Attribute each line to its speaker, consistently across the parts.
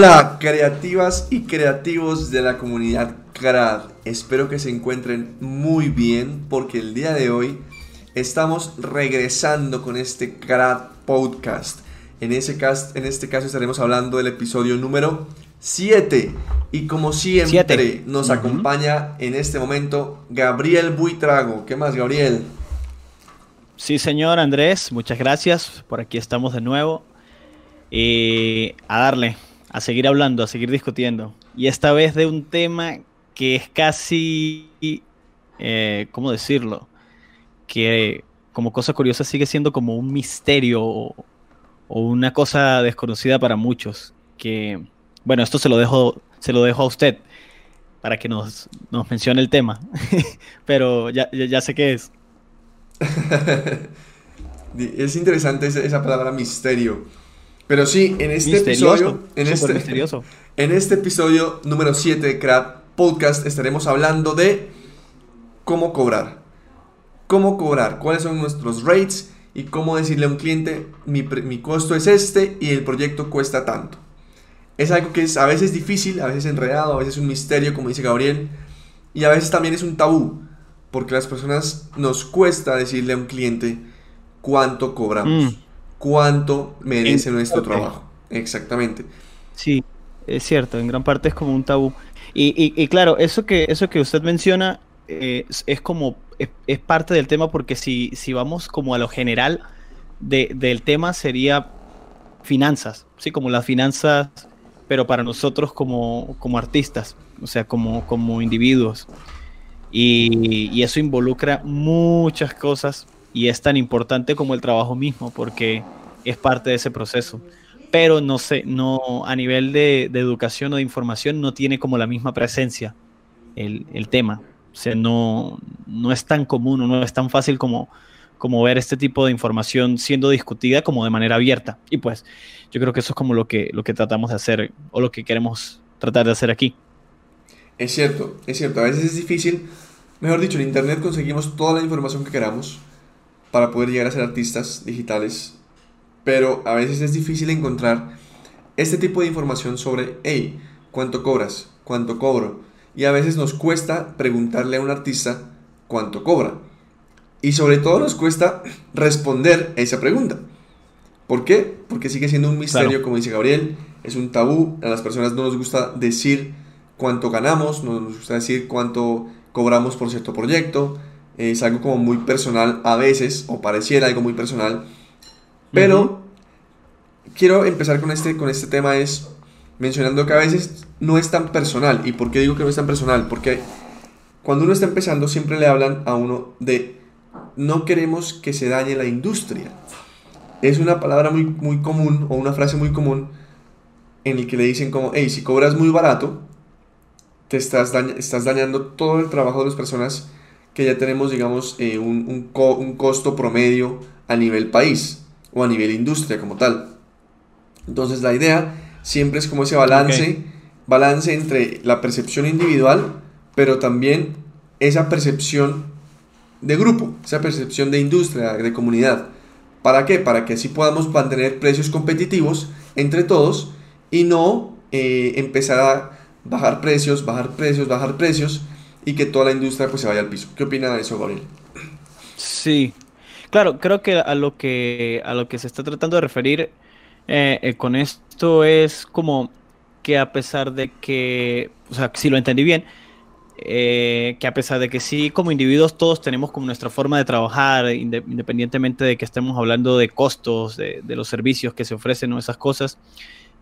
Speaker 1: Hola, creativas y creativos de la comunidad CRAD. Espero que se encuentren muy bien porque el día de hoy estamos regresando con este CRAD podcast. En, ese cast, en este caso estaremos hablando del episodio número 7. Y como siempre, nos acompaña en este momento Gabriel Buitrago. ¿Qué más, Gabriel?
Speaker 2: Sí, señor Andrés, muchas gracias. Por aquí estamos de nuevo. Y a darle a seguir hablando, a seguir discutiendo. Y esta vez de un tema que es casi, eh, ¿cómo decirlo? Que como cosa curiosa sigue siendo como un misterio o, una cosa desconocida para muchos. Que, bueno, esto se lo dejo, se lo dejo a usted para que nos, nos mencione el tema. Pero ya, ya, sé qué es.
Speaker 1: es interesante esa palabra misterio pero sí, en este episodio. En este,
Speaker 2: misterioso.
Speaker 1: en este episodio número 7 de Crap Podcast estaremos hablando de cómo cobrar. Cómo cobrar, cuáles son nuestros rates y cómo decirle a un cliente: mi, mi costo es este y el proyecto cuesta tanto. Es algo que es a veces difícil, a veces enredado, a veces un misterio, como dice Gabriel, y a veces también es un tabú, porque las personas nos cuesta decirle a un cliente cuánto cobramos. Mm cuánto merece nuestro trabajo. Exactamente.
Speaker 2: Sí, es cierto, en gran parte es como un tabú. Y, claro, eso que, eso que usted menciona eh, es, como, es, parte del tema porque si, si vamos como a lo general del tema sería finanzas, ¿sí? Como las finanzas, pero para nosotros como, como artistas, o sea, como, como individuos. Y, y eso involucra muchas cosas y es tan importante como el trabajo mismo, porque es parte de ese proceso. Pero no sé, no a nivel de, educación o de información no tiene como la misma presencia el, tema. O sea, no, no es tan común o no es tan fácil como, como ver este tipo de información siendo discutida como de manera abierta. Y pues yo creo que eso es como lo que, lo que tratamos de hacer o lo que queremos tratar de hacer aquí.
Speaker 1: Es cierto, es cierto. A veces es difícil. Mejor dicho, en Internet conseguimos toda la información que queramos para poder llegar a ser artistas digitales, pero a veces es difícil encontrar este tipo de información sobre, hey, ¿cuánto cobras? ¿Cuánto cobro? Y a veces nos cuesta preguntarle a un artista cuánto cobra. Y sobre todo nos cuesta responder a esa pregunta. ¿Por qué? Porque sigue siendo un misterio, como dice Gabriel, es un tabú, a las personas no nos gusta decir cuánto ganamos, no nos gusta decir cuánto cobramos por cierto proyecto, es algo como muy personal a veces, o pareciera algo muy personal, pero quiero empezar con este, con este tema es mencionando que a veces no es tan personal. ¿Y por qué digo que no es tan personal? Porque cuando uno está empezando siempre le hablan a uno de no queremos que se dañe la industria. Es una palabra muy, muy común o una frase muy común en el que le dicen como, hey, si cobras muy barato, te estás, estás dañando todo el trabajo de las personas que ya tenemos, digamos, eh, un, un, costo promedio a nivel país o a nivel industria como tal. Entonces la idea siempre es como ese balance, balance entre la percepción individual, pero también esa percepción de grupo, esa percepción de industria, de comunidad. ¿Para qué? Para que así podamos mantener precios competitivos entre todos y no eh, empezar a bajar precios, bajar precios, bajar precios y que toda la industria pues se vaya al piso. ¿Qué opina de eso, Gabriel?
Speaker 2: Sí, claro, creo que a lo que, a lo que se está tratando de referir eh, eh, con esto es como que a pesar de que, o sea, si lo entendí bien, eh, que a pesar de que sí, como individuos todos tenemos como nuestra forma de trabajar, independientemente de que estemos hablando de costos, de, de los servicios que se ofrecen o esas cosas,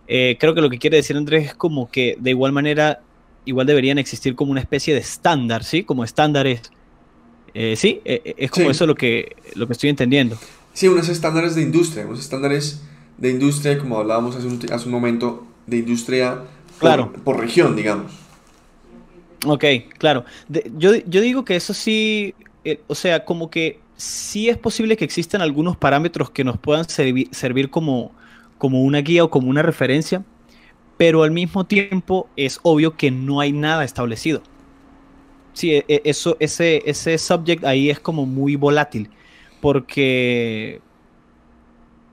Speaker 2: creo que lo que quiere decir Andrés es como que de igual manera igual deberían existir como una especie de estándar, ¿sí? Como estándares. Eh, sí, eh, eh, es como eso lo que, lo que estoy entendiendo.
Speaker 1: Sí, unos estándares de industria, unos estándares de industria, como hablábamos hace un, hace un momento, de industria
Speaker 2: claro.
Speaker 1: por, región, digamos.
Speaker 2: Ok, claro. yo, yo digo que eso sí, o sea, como que sí es posible que existan algunos parámetros que nos puedan servir como, como una guía o como una referencia, pero al mismo tiempo es obvio que no hay nada establecido. Sí, e, e, eso, ese, ese subject ahí es como muy volátil, porque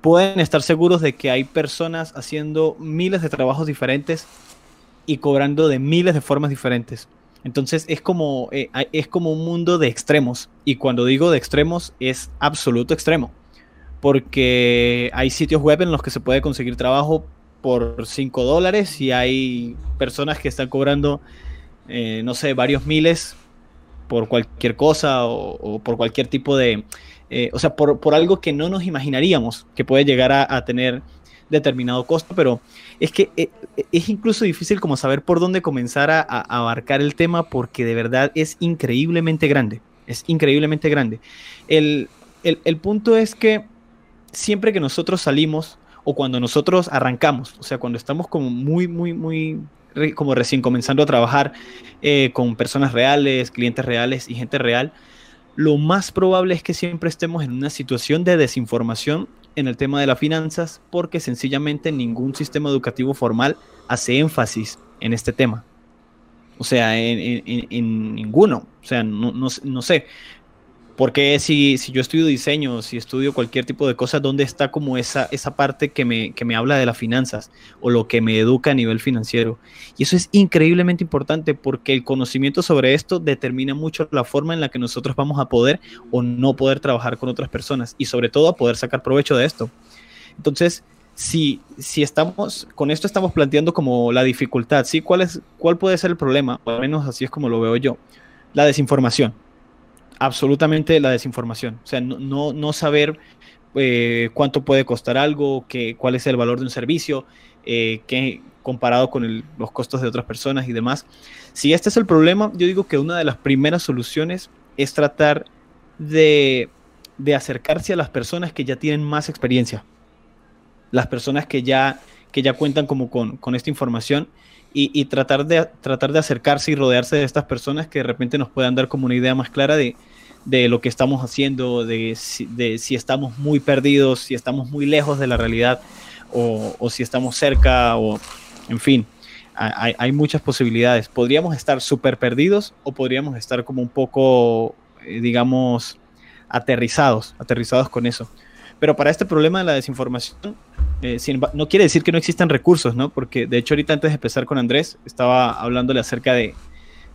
Speaker 2: pueden estar seguros de que hay personas haciendo miles de trabajos diferentes y cobrando de miles de formas diferentes. Entonces es como, eh, es como un mundo de extremos. Y cuando digo de extremos es absoluto extremo. Porque hay sitios web en los que se puede conseguir trabajo por 5 dólares y hay personas que están cobrando, eh, no sé, varios miles por cualquier cosa o, por cualquier tipo de... Eh, o sea, por, por, algo que no nos imaginaríamos que puede llegar a, tener determinado costo, pero es que eh, es incluso difícil como saber por dónde comenzar a, abarcar el tema porque de verdad es increíblemente grande, es increíblemente grande. El, el, el punto es que siempre que nosotros salimos o cuando nosotros arrancamos, o sea, cuando estamos como muy, muy, muy como recién comenzando a trabajar eh, con personas reales, clientes reales y gente real, lo más probable es que siempre estemos en una situación de desinformación en el tema de las finanzas porque sencillamente ningún sistema educativo formal hace énfasis en este tema. O sea, en, ninguno. O sea, no, no sé. Porque si, si yo estudio diseño, si estudio cualquier tipo de cosa, ¿dónde está como esa, esa parte que me, que me habla de las finanzas o lo que me educa a nivel financiero? Y eso es increíblemente importante porque el conocimiento sobre esto determina mucho la forma en la que nosotros vamos a poder o no poder trabajar con otras personas y sobre todo a poder sacar provecho de esto. Entonces, si, si estamos, con esto estamos planteando como la dificultad, ¿sí? ¿Cuál, es, ¿Cuál puede ser el problema? O al menos así es como lo veo yo. La desinformación absolutamente la desinformación. O sea, no, no, saber eh, cuánto puede costar algo, que, cuál es el valor de un servicio, eh, que, comparado con los costos de otras personas y demás. Si este es el problema, yo digo que una de las primeras soluciones es tratar de, acercarse a las personas que ya tienen más experiencia, las personas que ya, que ya cuentan como con, con esta información y, tratar, de, tratar de acercarse y rodearse de estas personas que de repente nos puedan dar como una idea más clara de, de lo que estamos haciendo, de si, de si, estamos muy perdidos, si estamos muy lejos de la realidad o, o si estamos cerca o en fin, hay, hay muchas posibilidades. Podríamos estar súper perdidos o podríamos estar como un poco, eh, digamos, aterrizados, aterrizados con eso. Pero para este problema de la desinformación, eh, no quiere decir que no existan recursos, ¿no? Porque de hecho ahorita antes de empezar con Andrés, estaba hablándole acerca de,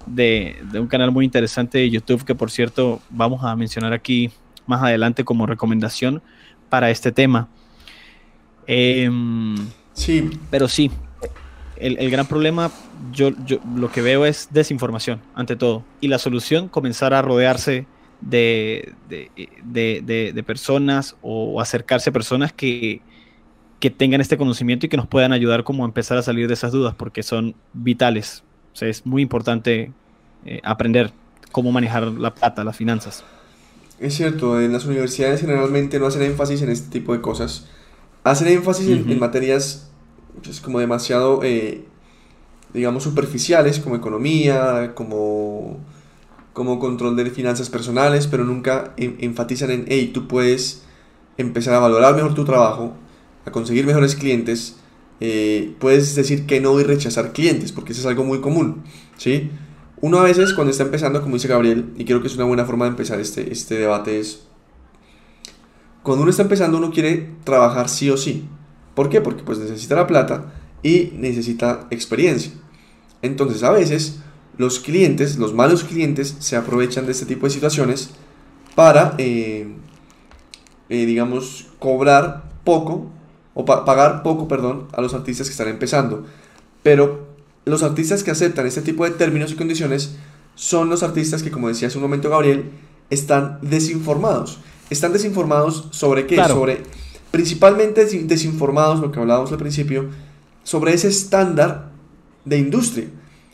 Speaker 2: de, un canal muy interesante de YouTube que por cierto vamos a mencionar aquí más adelante como recomendación para este tema. Em,
Speaker 1: sí.
Speaker 2: Pero sí, el, gran problema yo, yo, lo que veo es desinformación ante todo. Y la solución, comenzar a rodearse de, de, personas o acercarse a personas que, que tengan este conocimiento y que nos puedan ayudar como a empezar a salir de esas dudas porque son vitales. O sea, es muy importante eh, aprender cómo manejar la plata, las finanzas.
Speaker 1: Es cierto, en las universidades generalmente no hacen énfasis en este tipo de cosas. Hacen énfasis en, materias pues, como demasiado, eh, digamos, superficiales, como economía, como, como control de finanzas personales, pero nunca enfatizan en, hey, tú puedes empezar a valorar mejor tu trabajo, a conseguir mejores clientes, eh, puedes decir que no y rechazar clientes, porque eso es algo muy común, ¿sí? Uno a veces cuando está empezando, como dice Gabriel, y creo que es una buena forma de empezar este, este debate, es cuando uno está empezando uno quiere trabajar sí o sí. ¿Por qué? Porque pues necesita la plata y necesita experiencia. Entonces a veces los clientes, los malos clientes, se aprovechan de este tipo de situaciones para, eh, eh, digamos, cobrar poco o pagar poco, perdón, a los artistas que están empezando. Pero los artistas que aceptan este tipo de términos y condiciones son los artistas que, como decía hace un momento Gabriel, están desinformados. Están desinformados sobre qué? Sobre, principalmente desinformados, lo que hablábamos al principio, sobre ese estándar de industria.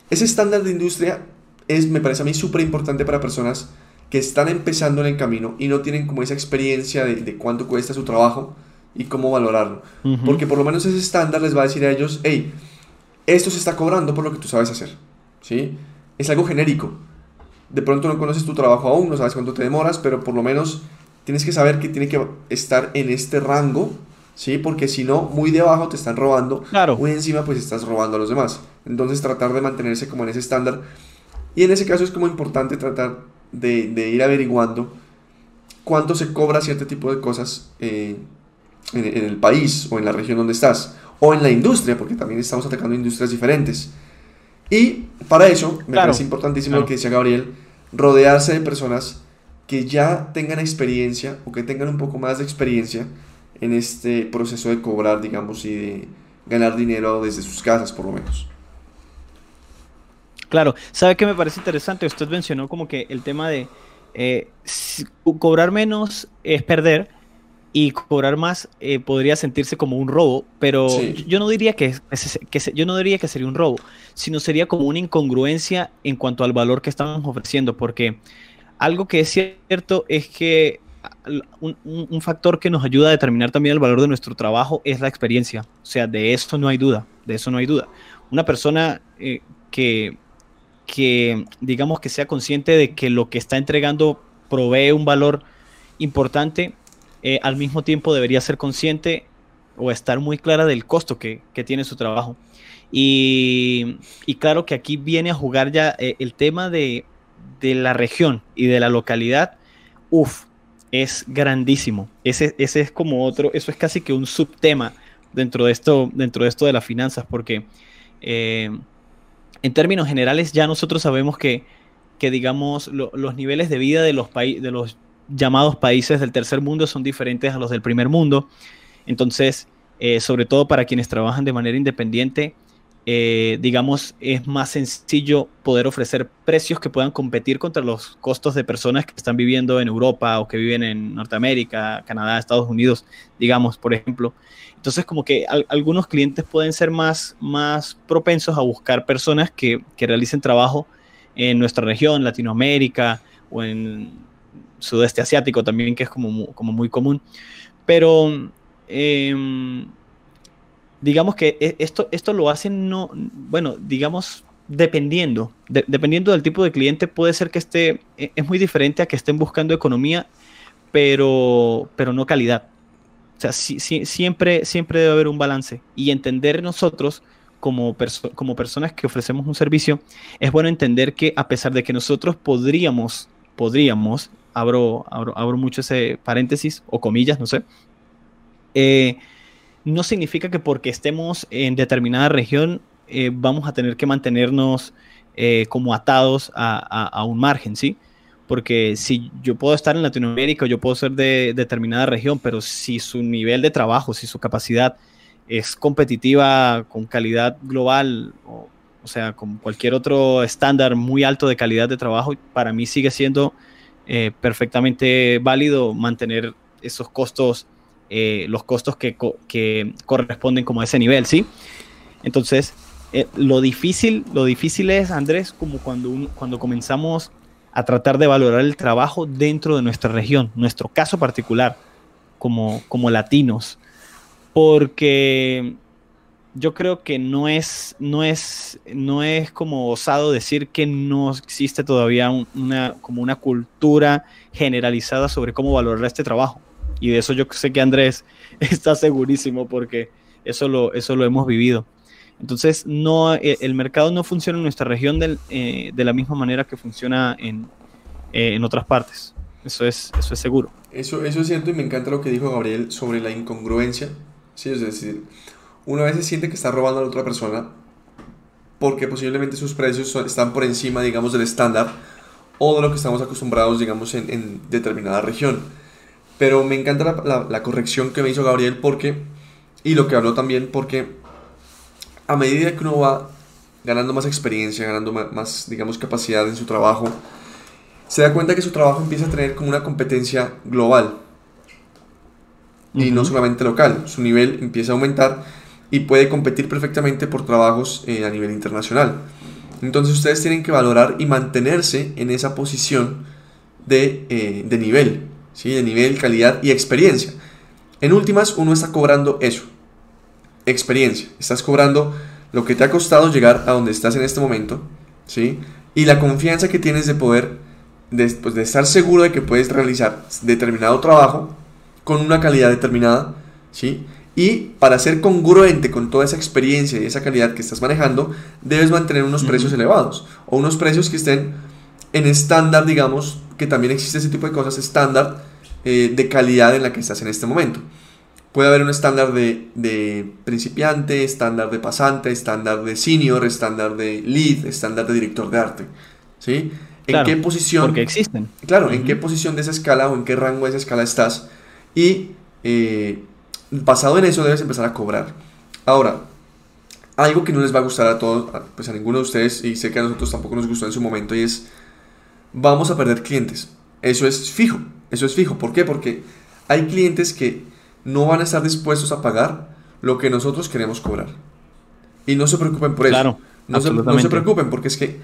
Speaker 1: Ese estándar de industria es, me parece a mí, súper importante para personas que están empezando en el camino y no tienen como esa experiencia de, de cuánto cuesta su trabajo y cómo valorarlo. Porque por lo menos ese estándar les va a decir a ellos, hey, esto se está cobrando por lo que tú sabes hacer. ¿Sí? Es algo genérico. De pronto no conoces tu trabajo aún, no sabes cuánto te demoras, pero por lo menos tienes que saber que tiene que estar en este rango, ¿sí? Porque si no, muy debajo te están robando,
Speaker 2: claro.
Speaker 1: muy encima pues estás robando a los demás. Entonces tratar de mantenerse como en ese estándar. Y en ese caso es como importante tratar de, de ir averiguando cuánto se cobra cierto tipo de cosas eh, en, el país o en la región donde estás, o en la industria, porque también estamos atacando industrias diferentes. Y para eso me parece importantísimo lo que decía Gabriel, rodearse de personas que ya tengan experiencia o que tengan un poco más de experiencia en este proceso de cobrar, digamos, y de ganar dinero desde sus casas, por lo menos.
Speaker 2: Claro, ¿sabe qué me parece interesante? Usted mencionó como que el tema de eh, cobrar menos es perder y cobrar más eh, podría sentirse como un robo, pero yo no diría que, que, yo no diría que sería un robo, sino sería como una incongruencia en cuanto al valor que estamos ofreciendo, porque algo que es cierto es que un, factor que nos ayuda a determinar también el valor de nuestro trabajo es la experiencia. O sea, de eso no hay duda, de eso no hay duda. Una persona eh, que, que, digamos, que sea consciente de que lo que está entregando provee un valor importante, eh, al mismo tiempo debería ser consciente o estar muy clara del costo que, tiene su trabajo. Y, claro que aquí viene a jugar ya eh, el tema de, de la región y de la localidad. Uf, es grandísimo. Ese, ese es como otro, eso es casi que un subtema dentro de esto, dentro de esto de las finanzas, porque eh, en términos generales ya nosotros sabemos que, que digamos, los niveles de vida de los, de los llamados países del tercer mundo son diferentes a los del primer mundo. Entonces, eh, sobre todo para quienes trabajan de manera independiente, eh, digamos, es más sencillo poder ofrecer precios que puedan competir contra los costos de personas que están viviendo en Europa o que viven en Norteamérica, Canadá, Estados Unidos, digamos, por ejemplo. Entonces, como que algunos clientes pueden ser más, más propensos a buscar personas que, que, realicen trabajo en nuestra región, Latinoamérica o en sudeste asiático también, que es como, como muy común. Pero... Eh, digamos que e, esto, esto lo hacen, no, bueno, digamos, dependiendo, dependiendo del tipo de cliente, puede ser que esté, e, es muy diferente a que estén buscando economía, pero, pero no calidad. O sea, siempre, siempre debe haber un balance y entender nosotros como, como personas que ofrecemos un servicio, es bueno entender que a pesar de que nosotros podríamos, podríamos, abro, abro, abro mucho ese paréntesis o comillas, no sé, eh, no significa que porque estemos en determinada región eh, vamos a tener que mantenernos eh, como atados a, un margen, ¿sí? Porque si yo puedo estar en Latinoamérica, yo puedo ser de determinada región, pero si su nivel de trabajo, si su capacidad es competitiva con calidad global, o, sea, con cualquier otro estándar muy alto de calidad de trabajo, para mí sigue siendo eh, perfectamente válido mantener esos costos eh, los costos que, corresponden como a ese nivel, ¿sí? Entonces, eh, lo, difícil, lo difícil es, Andrés, como cuando, cuando comenzamos a tratar de valorar el trabajo dentro de nuestra región, nuestro caso particular, como, como latinos, porque yo creo que no es, no es, no es como osado decir que no existe todavía una, como una cultura generalizada sobre cómo valorar este trabajo. Y de eso yo sé que Andrés está segurísimo porque eso lo, eso lo hemos vivido. Entonces, no, eh, el mercado no funciona en nuestra región eh, de la misma manera que funciona en, eh, en otras partes. Eso es, eso es seguro.
Speaker 1: Eso, eso es cierto y me encanta lo que dijo Gabriel sobre la incongruencia. Sí, es decir, uno a veces siente que está robando a la otra persona porque posiblemente sus precios están por encima, digamos, del estándar o de lo que estamos acostumbrados, digamos, en, en determinada región. Pero me encanta la, corrección que me hizo Gabriel porque, y lo que habló también, porque a medida que uno va ganando más experiencia, ganando más, digamos, capacidad en su trabajo, se da cuenta que su trabajo empieza a tener como una competencia global y no solamente local. Su nivel empieza a aumentar y puede competir perfectamente por trabajos eh, a nivel internacional. Entonces ustedes tienen que valorar y mantenerse en esa posición de, eh, de nivel de nivel, calidad y experiencia. En últimas, uno está cobrando eso, experiencia. Estás cobrando lo que te ha costado llegar a donde estás en este momento, ¿sí? Y la confianza que tienes de poder, de, pues, de estar seguro de que puedes realizar determinado trabajo con una calidad determinada, ¿sí? Y para ser congruente con toda esa experiencia y esa calidad que estás manejando, debes mantener unos precios elevados o unos precios que estén en estándar, digamos, que también existe ese tipo de cosas estándar eh, de calidad en la que estás en este momento. puede haber un estándar de, de principiante, estándar de pasante, estándar de senior, estándar de lead, estándar de director de arte. ¿Sí? ¿En qué posición?
Speaker 2: Porque existen.
Speaker 1: Claro, ¿en qué posición de esa escala o en qué rango de esa escala estás? Y eh, basado en eso debes empezar a cobrar. Ahora, algo que no les va a gustar a todos, pues a ninguno de ustedes, y sé que a nosotros tampoco nos gustó en su momento, y es, vamos a perder clientes. Eso es fijo, eso es fijo. ¿Por qué? Porque hay clientes que no van a estar dispuestos a pagar lo que nosotros queremos cobrar. Y no se preocupen por eso.
Speaker 2: Claro,
Speaker 1: no, se, no se preocupen porque es que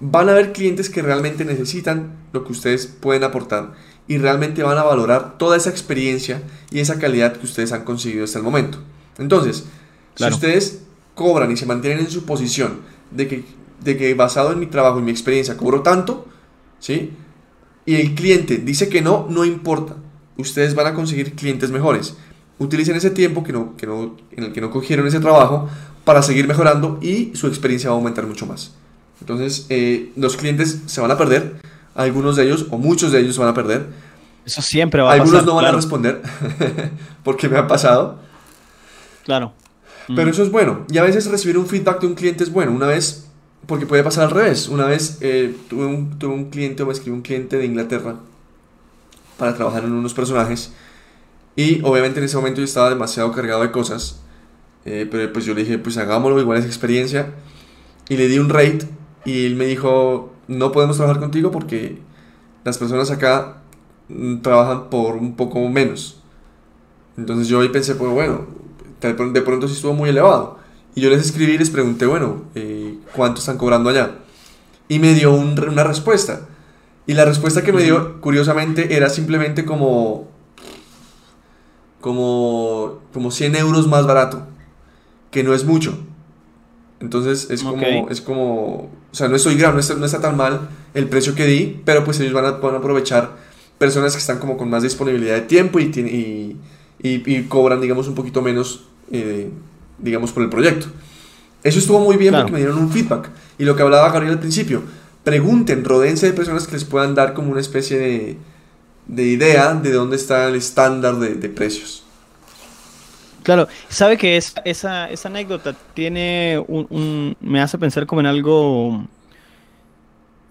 Speaker 1: van a haber clientes que realmente necesitan lo que ustedes pueden aportar y realmente van a valorar toda esa experiencia y esa calidad que ustedes han conseguido hasta el momento. Entonces, si ustedes cobran y se mantienen en su posición de que, de que basado en mi trabajo y mi experiencia cobro tanto, ¿sí? Y el cliente dice que no, no importa. Ustedes van a conseguir clientes mejores. Utilicen ese tiempo que no, que no, en el que no cogieron ese trabajo para seguir mejorando y su experiencia va a aumentar mucho más. Entonces, eh, los clientes se van a perder, algunos de ellos o muchos de ellos van a perder.
Speaker 2: Eso siempre va a
Speaker 1: algunos
Speaker 2: pasar.
Speaker 1: Algunos no van a responder, porque me ha pasado.
Speaker 2: Claro.
Speaker 1: Pero eso es bueno. Y a veces recibir un feedback de un cliente es bueno. Una vez, porque puede pasar al revés. Una vez eh, tuve, un, tuve un cliente o me escribió un cliente de Inglaterra para trabajar en unos personajes. Y obviamente en ese momento yo estaba demasiado cargado de cosas. Eh, pero pues yo le dije, pues hagámoslo, igual es experiencia. Y le di un rate y él me dijo, no podemos trabajar contigo porque las personas acá mm, trabajan por un poco menos. Entonces yo ahí pensé, pues bueno, de pronto sí estuvo muy elevado. Y yo les escribí y les pregunté, bueno, eh, ¿cuánto están cobrando allá? Y me dio una respuesta. Y la respuesta que me dio, curiosamente, era simplemente como, como, como 100 euros más barato, que no es mucho. Entonces es como, es como, o sea, no estoy grave, no está, no está, tan mal el precio que di, pero pues ellos van a, van a aprovechar personas que están como con más disponibilidad de tiempo y, y, y, y cobran, digamos, un poquito menos, eh, digamos, por el proyecto. Eso estuvo muy bien porque me dieron un feedback. Y lo que hablaba Gabriel al principio, pregunten, rodense de personas que les puedan dar como una especie de, de idea de dónde está el estándar de, de precios.
Speaker 2: Claro, sabe que esa, esa, esa anécdota tiene un, un, me hace pensar como en algo,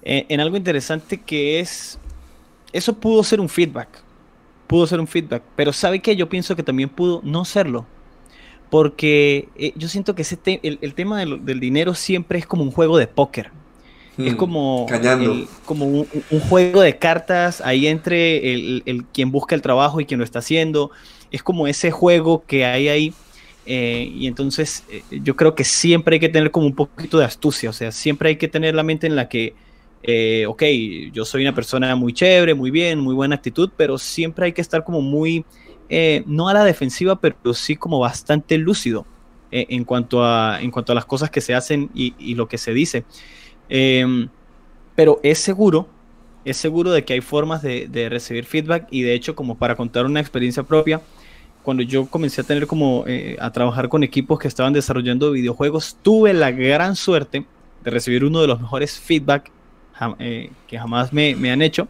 Speaker 2: en, en, algo interesante que es, eso pudo ser un feedback, pudo ser un feedback, pero sabe que yo pienso que también pudo no serlo, porque eh, yo siento que ese te, el, el, tema del, del, dinero siempre es como un juego de póker. Hmm, es como, el, como un, un, juego de cartas ahí entre el, el, quien busca el trabajo y quien lo está haciendo es como ese juego que hay ahí. Eh, y entonces eh, yo creo que siempre hay que tener como un poquito de astucia, o sea, siempre hay que tener la mente en la que, eh, ok, yo soy una persona muy chévere, muy bien, muy buena actitud, pero siempre hay que estar como muy, eh, no a la defensiva, pero sí como bastante lúcido en, cuanto a, en cuanto a las cosas que se hacen y, lo que se dice. Em, pero es seguro, es seguro de que hay formas de recibir feedback y de hecho como para contar una experiencia propia, cuando yo comencé a tener como eh, a trabajar con equipos que estaban desarrollando videojuegos, tuve la gran suerte de recibir uno de los mejores feedback eh, que jamás me, me, han hecho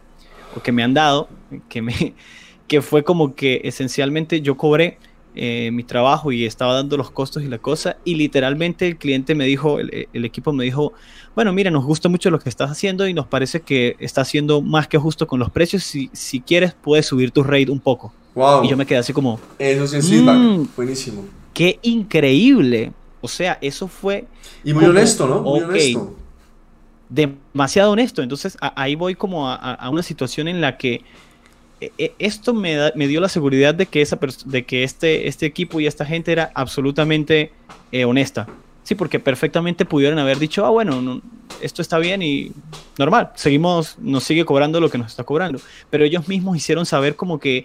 Speaker 2: o que me han dado, que, me, que fue como que esencialmente yo cobré eh, mi trabajo y estaba dando los costos y la cosa y literalmente el cliente me dijo, el, el, equipo me dijo, bueno, mira, nos gusta mucho lo que estás haciendo y nos parece que estás haciendo más que justo con los precios, si, si quieres puedes subir tu rate un poco.
Speaker 1: Wow.
Speaker 2: Y yo me quedé así como.
Speaker 1: Eso sí es feedback. Mm, Buenísimo.
Speaker 2: Qué increíble. O sea, eso fue.
Speaker 1: Y muy como, honesto, ¿no? Muy okay, honesto.
Speaker 2: Demasiado honesto. Entonces, a, ahí voy como a, a, una situación en la que eh, esto me, da, me, dio la seguridad de que, esa de que este, este equipo y esta gente era absolutamente eh, honesta. Sí, porque perfectamente pudieron haber dicho, ah, bueno, no, esto está bien y normal, seguimos, nos sigue cobrando lo que nos está cobrando. Pero ellos mismos hicieron saber como que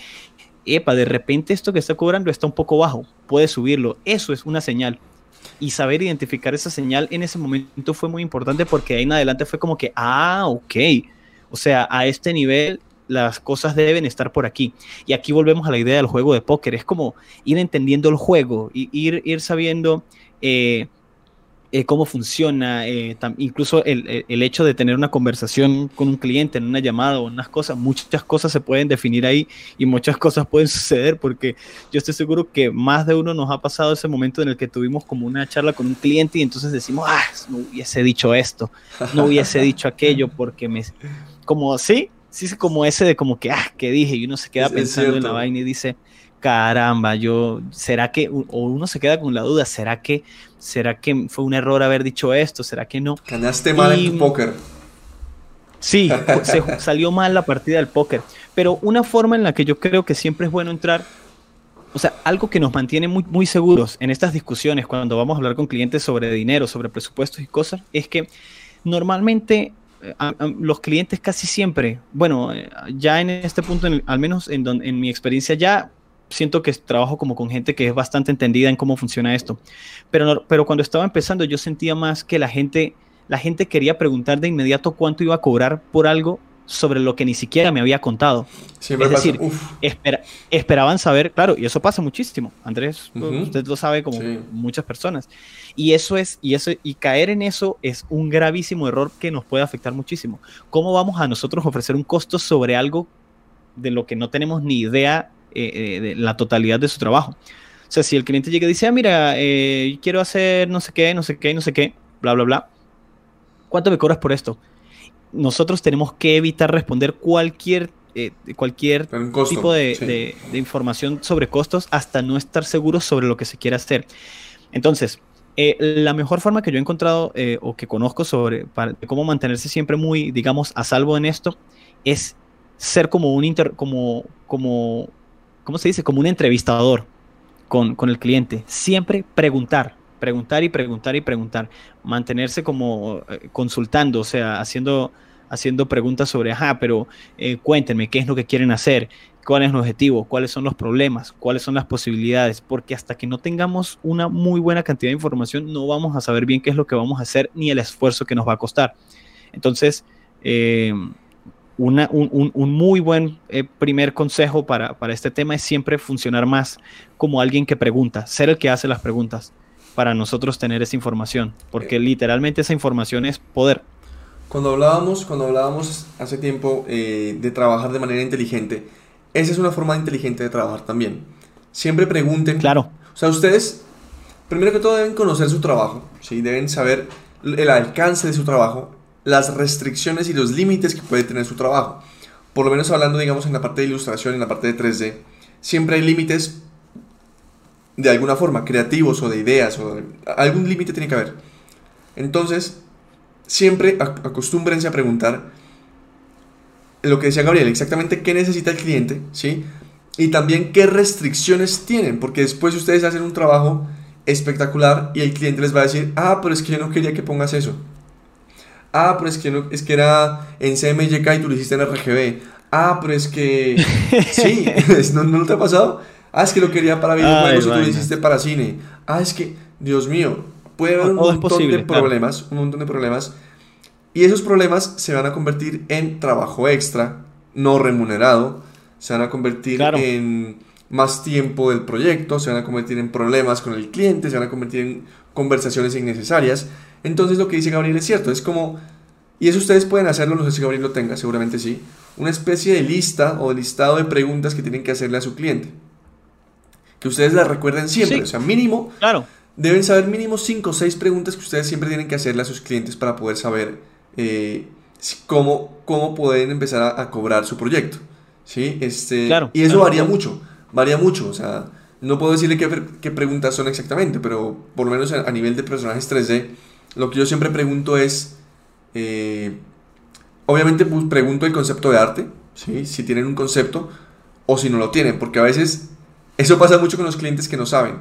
Speaker 2: epa, de repente esto que está cobrando está un poco bajo, puede subirlo. Eso es una señal. Y saber identificar esa señal en ese momento fue muy importante porque ahí en adelante fue como que, ah, ok. O sea, a este nivel las cosas deben estar por aquí. Y aquí volvemos a la idea del juego de póker. Es como ir entendiendo el juego, y ir, ir sabiendo eh, eh, cómo funciona, eh, incluso el, el, hecho de tener una conversación con un cliente en una llamada o unas cosas, muchas cosas se pueden definir ahí y muchas cosas pueden suceder porque yo estoy seguro que más de uno nos ha pasado ese momento en el que tuvimos como una charla con un cliente y entonces decimos, ah, no hubiese dicho esto, no hubiese dicho aquello porque me... Como, sí, sí, como ese de como que, ah, ¿qué dije? Y uno se queda pensando en la vaina y dice, caramba, yo, ¿será que, o uno se queda con la duda, ¿será que, será que fue un error haber dicho esto? ¿Será que no?
Speaker 1: Ganaste mal en tu póker.
Speaker 2: Sí, se salió mal la partida del póker. Pero una forma en la que yo creo que siempre es bueno entrar, o sea, algo que nos mantiene muy, muy seguros en estas discusiones cuando vamos a hablar con clientes sobre dinero, sobre presupuestos y cosas, es que normalmente eh, los clientes casi siempre, bueno, eh, ya en este punto, al menos en, en mi experiencia, ya siento que trabajo como con gente que es bastante entendida en cómo funciona esto. Pero, pero cuando estaba empezando yo sentía más que la gente, la gente quería preguntar de inmediato cuánto iba a cobrar por algo sobre lo que ni siquiera me había contado. es decir, esperaban saber, claro, y eso pasa muchísimo, Andrés, usted lo sabe como muchas personas. Y eso es, y eso, y caer en eso es un gravísimo error que nos puede afectar muchísimo. ¿Cómo vamos a nosotros ofrecer un costo sobre algo de lo que no tenemos ni idea eh, eh, de la totalidad de su trabajo. O sea, si el cliente llega y dice, ah, mira, eh, quiero hacer no sé qué, no sé qué, no sé qué, bla, bla, bla, ¿cuánto me cobras por esto? Nosotros tenemos que evitar responder cualquier, cualquier tipo de, información sobre costos hasta no estar seguros sobre lo que se quiere hacer. Entonces, la mejor forma que yo he encontrado o que conozco sobre cómo mantenerse siempre muy, digamos, a salvo en esto es ser como un inter, como, como ¿cómo se dice? Como un entrevistador con, con el cliente. Siempre preguntar, preguntar y preguntar y preguntar. Mantenerse como eh, consultando, o sea, haciendo, haciendo preguntas sobre, ajá, pero eh, cuéntenme qué es lo que quieren hacer, cuál es el objetivo, cuáles son los problemas, cuáles son las posibilidades, porque hasta que no tengamos una muy buena cantidad de información, no vamos a saber bien qué es lo que vamos a hacer ni el esfuerzo que nos va a costar. Entonces, eh, un, muy buen eh, primer consejo para, este tema es siempre funcionar más como alguien que pregunta, ser el que hace las preguntas para nosotros tener esa información, porque eh. literalmente esa información es poder.
Speaker 1: Cuando hablábamos, cuando hablábamos hace tiempo eh, de trabajar de manera inteligente, esa es una forma inteligente de trabajar también. Siempre pregunten.
Speaker 2: Claro.
Speaker 1: O sea, ustedes, primero que todo, deben conocer su trabajo, ¿sí? deben saber el alcance de su trabajo, las restricciones y los límites que puede tener su trabajo. Por lo menos hablando, digamos, en la parte de ilustración, en la parte de 3D, siempre hay límites de alguna forma, creativos o de ideas, o algún límite tiene que haber. Entonces, siempre acostúmbrense a preguntar lo que decía Gabriel, exactamente qué necesita el cliente, ¿sí? Y también qué restricciones tienen, porque después ustedes hacen un trabajo espectacular y el cliente les va a decir, ah, pero es que yo no quería que pongas eso. Ah, pero es que, no, es que era en CMYK y tú lo hiciste en RGB. Ah, pero es que... Sí, ¿no, ¿no te ha pasado? Ah, es que lo quería para videojuegos y tú lo hiciste para cine. Ah, es que, Dios mío, puede haber un montón de problemas, un montón de problemas. Y esos problemas se van a convertir en trabajo extra, no remunerado. Se van a convertir en más tiempo del proyecto, se van a convertir en problemas con el cliente, se van a convertir en conversaciones innecesarias. Entonces lo que dice Gabriel es cierto, es como, y eso ustedes pueden hacerlo, no sé si Gabriel lo tenga, seguramente sí, una especie de lista o de listado de preguntas que tienen que hacerle a su cliente. Que ustedes las recuerden siempre, o sea, mínimo,
Speaker 2: claro.
Speaker 1: deben saber mínimo 5 o 6 preguntas que ustedes siempre tienen que hacerle a sus clientes para poder saber eh, cómo, cómo pueden empezar a, cobrar su proyecto. ¿sí? Este,
Speaker 2: claro,
Speaker 1: y eso varía mucho, varía mucho, o sea, no puedo decirle qué, qué, preguntas son exactamente, pero por lo menos a nivel de personajes 3D, lo que yo siempre pregunto es, eh, obviamente pues, pregunto el concepto de arte, ¿sí? si tienen un concepto o si no lo tienen, porque a veces eso pasa mucho con los clientes que no saben.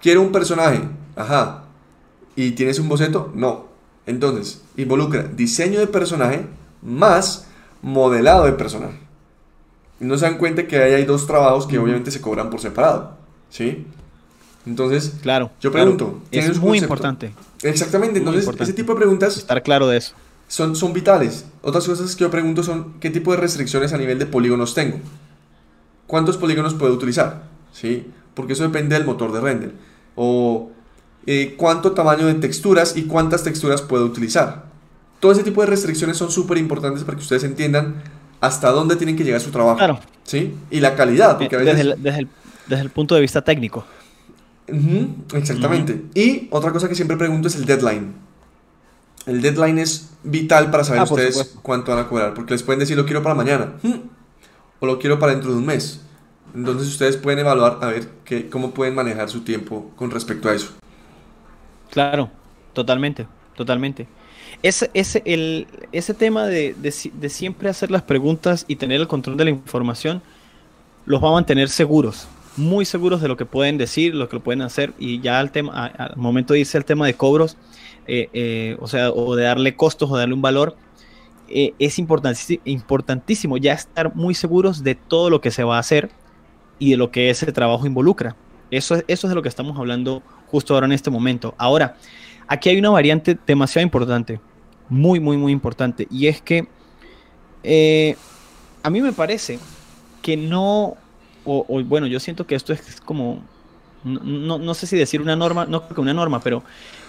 Speaker 1: Quiero un personaje, ajá, ¿y tienes un boceto? No. Entonces, involucra diseño de personaje más modelado de personaje. No se dan cuenta que ahí hay dos trabajos que obviamente se cobran por separado, ¿sí? Entonces,
Speaker 2: claro,
Speaker 1: yo pregunto,
Speaker 2: es muy importante.
Speaker 1: Exactamente, entonces ese tipo de preguntas...
Speaker 2: Estar claro de eso.
Speaker 1: Son, son vitales. Otras cosas que yo pregunto son qué tipo de restricciones a nivel de polígonos tengo. ¿Cuántos polígonos puedo utilizar? ¿Sí? Porque eso depende del motor de render. O eh, cuánto tamaño de texturas y cuántas texturas puedo utilizar. Todo ese tipo de restricciones son súper importantes para que ustedes entiendan hasta dónde tienen que llegar su trabajo.
Speaker 2: Claro.
Speaker 1: ¿Sí? Y la calidad, porque a veces...
Speaker 2: desde, el, desde, el, desde el punto de vista técnico.
Speaker 1: Exactamente. Y otra cosa que siempre pregunto es el deadline. El deadline es vital para saber
Speaker 2: Ah,
Speaker 1: ustedes cuánto van a cobrar, porque les pueden decir lo quiero para mañana hmm, o lo quiero para dentro de un mes. Entonces ustedes pueden evaluar a ver qué, cómo pueden manejar su tiempo con respecto a eso.
Speaker 2: Claro, totalmente, totalmente. Ese, ese, el, ese tema de, de siempre hacer las preguntas y tener el control de la información los va a mantener seguros, muy seguros de lo que pueden decir, lo que lo pueden hacer y ya al tema, al momento de irse al tema de cobros, eh, eh, o sea, o de darle costos o darle un valor, eh, es importantísimo, ya estar muy seguros de todo lo que se va a hacer y de lo que ese trabajo involucra. Eso es, eso es de lo que estamos hablando justo ahora en este momento. Ahora, aquí hay una variante demasiado importante, muy, muy, muy importante, y es que a mí me parece que no, o, o, bueno, yo siento que esto es como, no, no, sé si decir una norma, no creo que una norma, pero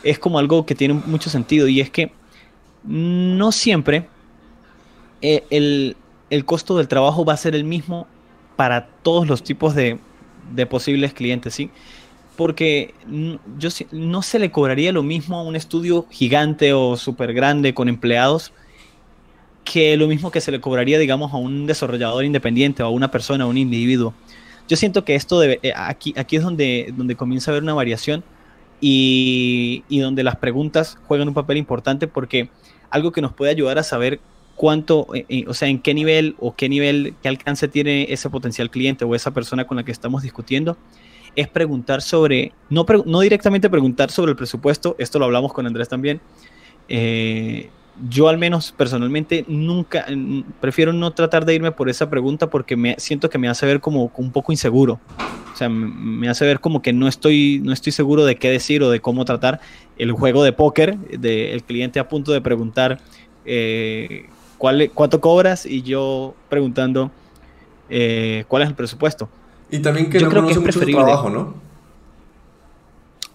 Speaker 2: es como algo que tiene mucho sentido, y es que no siempre eh, el, el costo del trabajo va a ser el mismo para todos los tipos de, de posibles clientes, ¿sí? Porque yo no se le cobraría lo mismo a un estudio gigante o súper grande con empleados que lo mismo que se le cobraría, digamos, a un desarrollador independiente o a una persona, a un individuo. Yo siento que esto debe, eh, aquí, aquí es donde, donde comienza a haber una variación y, y donde las preguntas juegan un papel importante porque algo que nos puede ayudar a saber cuánto, eh, eh, o sea, en qué nivel o qué nivel, qué alcance tiene ese potencial cliente o esa persona con la que estamos discutiendo, es preguntar sobre, no, no directamente preguntar sobre el presupuesto, esto lo hablamos con Andrés también. eh, yo al menos personalmente nunca, prefiero no tratar de irme por esa pregunta porque me siento que me hace ver como un poco inseguro. O sea, me hace ver como que no estoy, no estoy seguro de qué decir o de cómo tratar el juego de póker del cliente a punto de preguntar eh, cuál, cuánto cobras y yo preguntando eh, cuál es el presupuesto.
Speaker 1: Y también que
Speaker 2: Yo
Speaker 1: no
Speaker 2: creo que
Speaker 1: conoces
Speaker 2: es
Speaker 1: mucho tu trabajo, ¿no?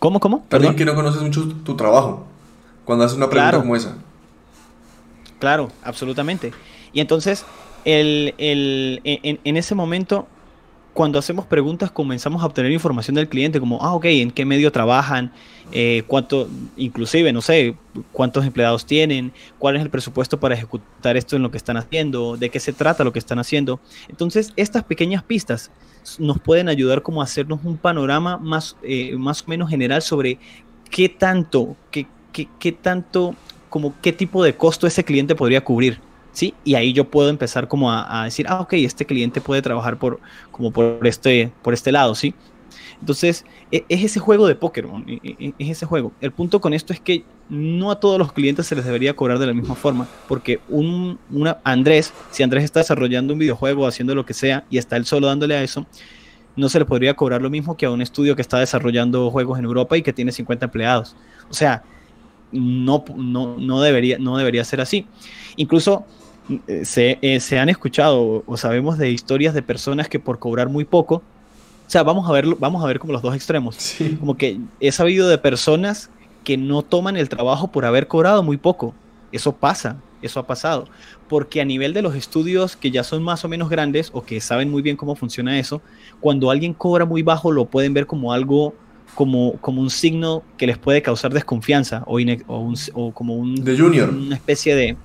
Speaker 2: ¿Cómo, cómo?
Speaker 1: También
Speaker 2: Perdón.
Speaker 1: que no conoces mucho tu trabajo cuando haces una pregunta
Speaker 2: Claro.
Speaker 1: como esa.
Speaker 2: Claro, absolutamente. Y entonces, el, el- en, en ese momento, cuando hacemos preguntas, comenzamos a obtener información del cliente, como, ah, ok, ¿en qué medio trabajan? Eh, ¿Cuánto, inclusive, no sé, cuántos empleados tienen? ¿Cuál es el presupuesto para ejecutar esto en lo que están haciendo? ¿De qué se trata lo que están haciendo? Entonces, estas pequeñas pistas nos pueden ayudar como a hacernos un panorama más, eh, más o menos general sobre qué tanto, qué, qué, qué tanto como qué tipo de costo ese cliente podría cubrir, ¿sí? Y ahí yo puedo empezar como a, a decir, ah, ok, este cliente puede trabajar por, como por este, por este lado, ¿sí? Entonces, e- es ese juego de póker, ¿no? E- e- es ese juego. El punto con esto es que no a todos los clientes se les debería cobrar de la misma forma, porque un, una, Andrés, si Andrés está desarrollando un videojuego, haciendo lo que sea, y está él solo dándole a eso, no se le podría cobrar lo mismo que a un estudio que está desarrollando juegos en Europa y que tiene 50 empleados. O sea, no, no, no, debería, no debería ser así. Incluso eh, se, eh, se han escuchado o sabemos de historias de personas que por cobrar muy poco, o sea, vamos a ver, vamos a ver como los dos extremos.
Speaker 1: Sí.
Speaker 2: Como que he sabido de personas que no toman el trabajo por haber cobrado muy poco. Eso pasa, eso ha pasado. Porque a nivel de los estudios que ya son más o menos grandes o que saben muy bien cómo funciona eso, cuando alguien cobra muy bajo lo pueden ver como algo, como, como un signo que les puede causar desconfianza o, ine- o, un- o como un,
Speaker 1: De junior.
Speaker 2: una especie de...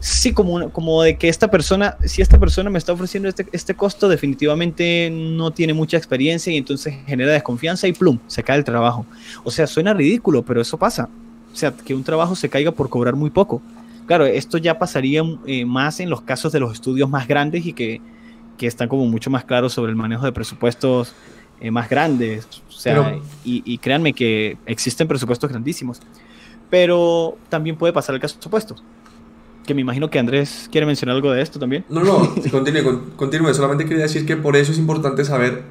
Speaker 2: Sí, como, una- como de que esta persona, si esta persona me está ofreciendo este, este costo, definitivamente no tiene mucha experiencia y entonces genera desconfianza y plum, se cae el trabajo. O sea, suena ridículo, pero eso pasa. O sea, que un trabajo se caiga por cobrar muy poco. Claro, esto ya pasaría eh, más en los casos de los estudios más grandes y que, que están como mucho más claros sobre el manejo de presupuestos eh, más grandes. O sea,
Speaker 1: Pero-
Speaker 2: y, y créanme que existen presupuestos grandísimos. Pero también puede pasar el caso opuesto. Que me imagino que Andrés quiere mencionar algo de esto también.
Speaker 1: No, no, continúe, con- continúe. Solamente quería decir que por eso es importante saber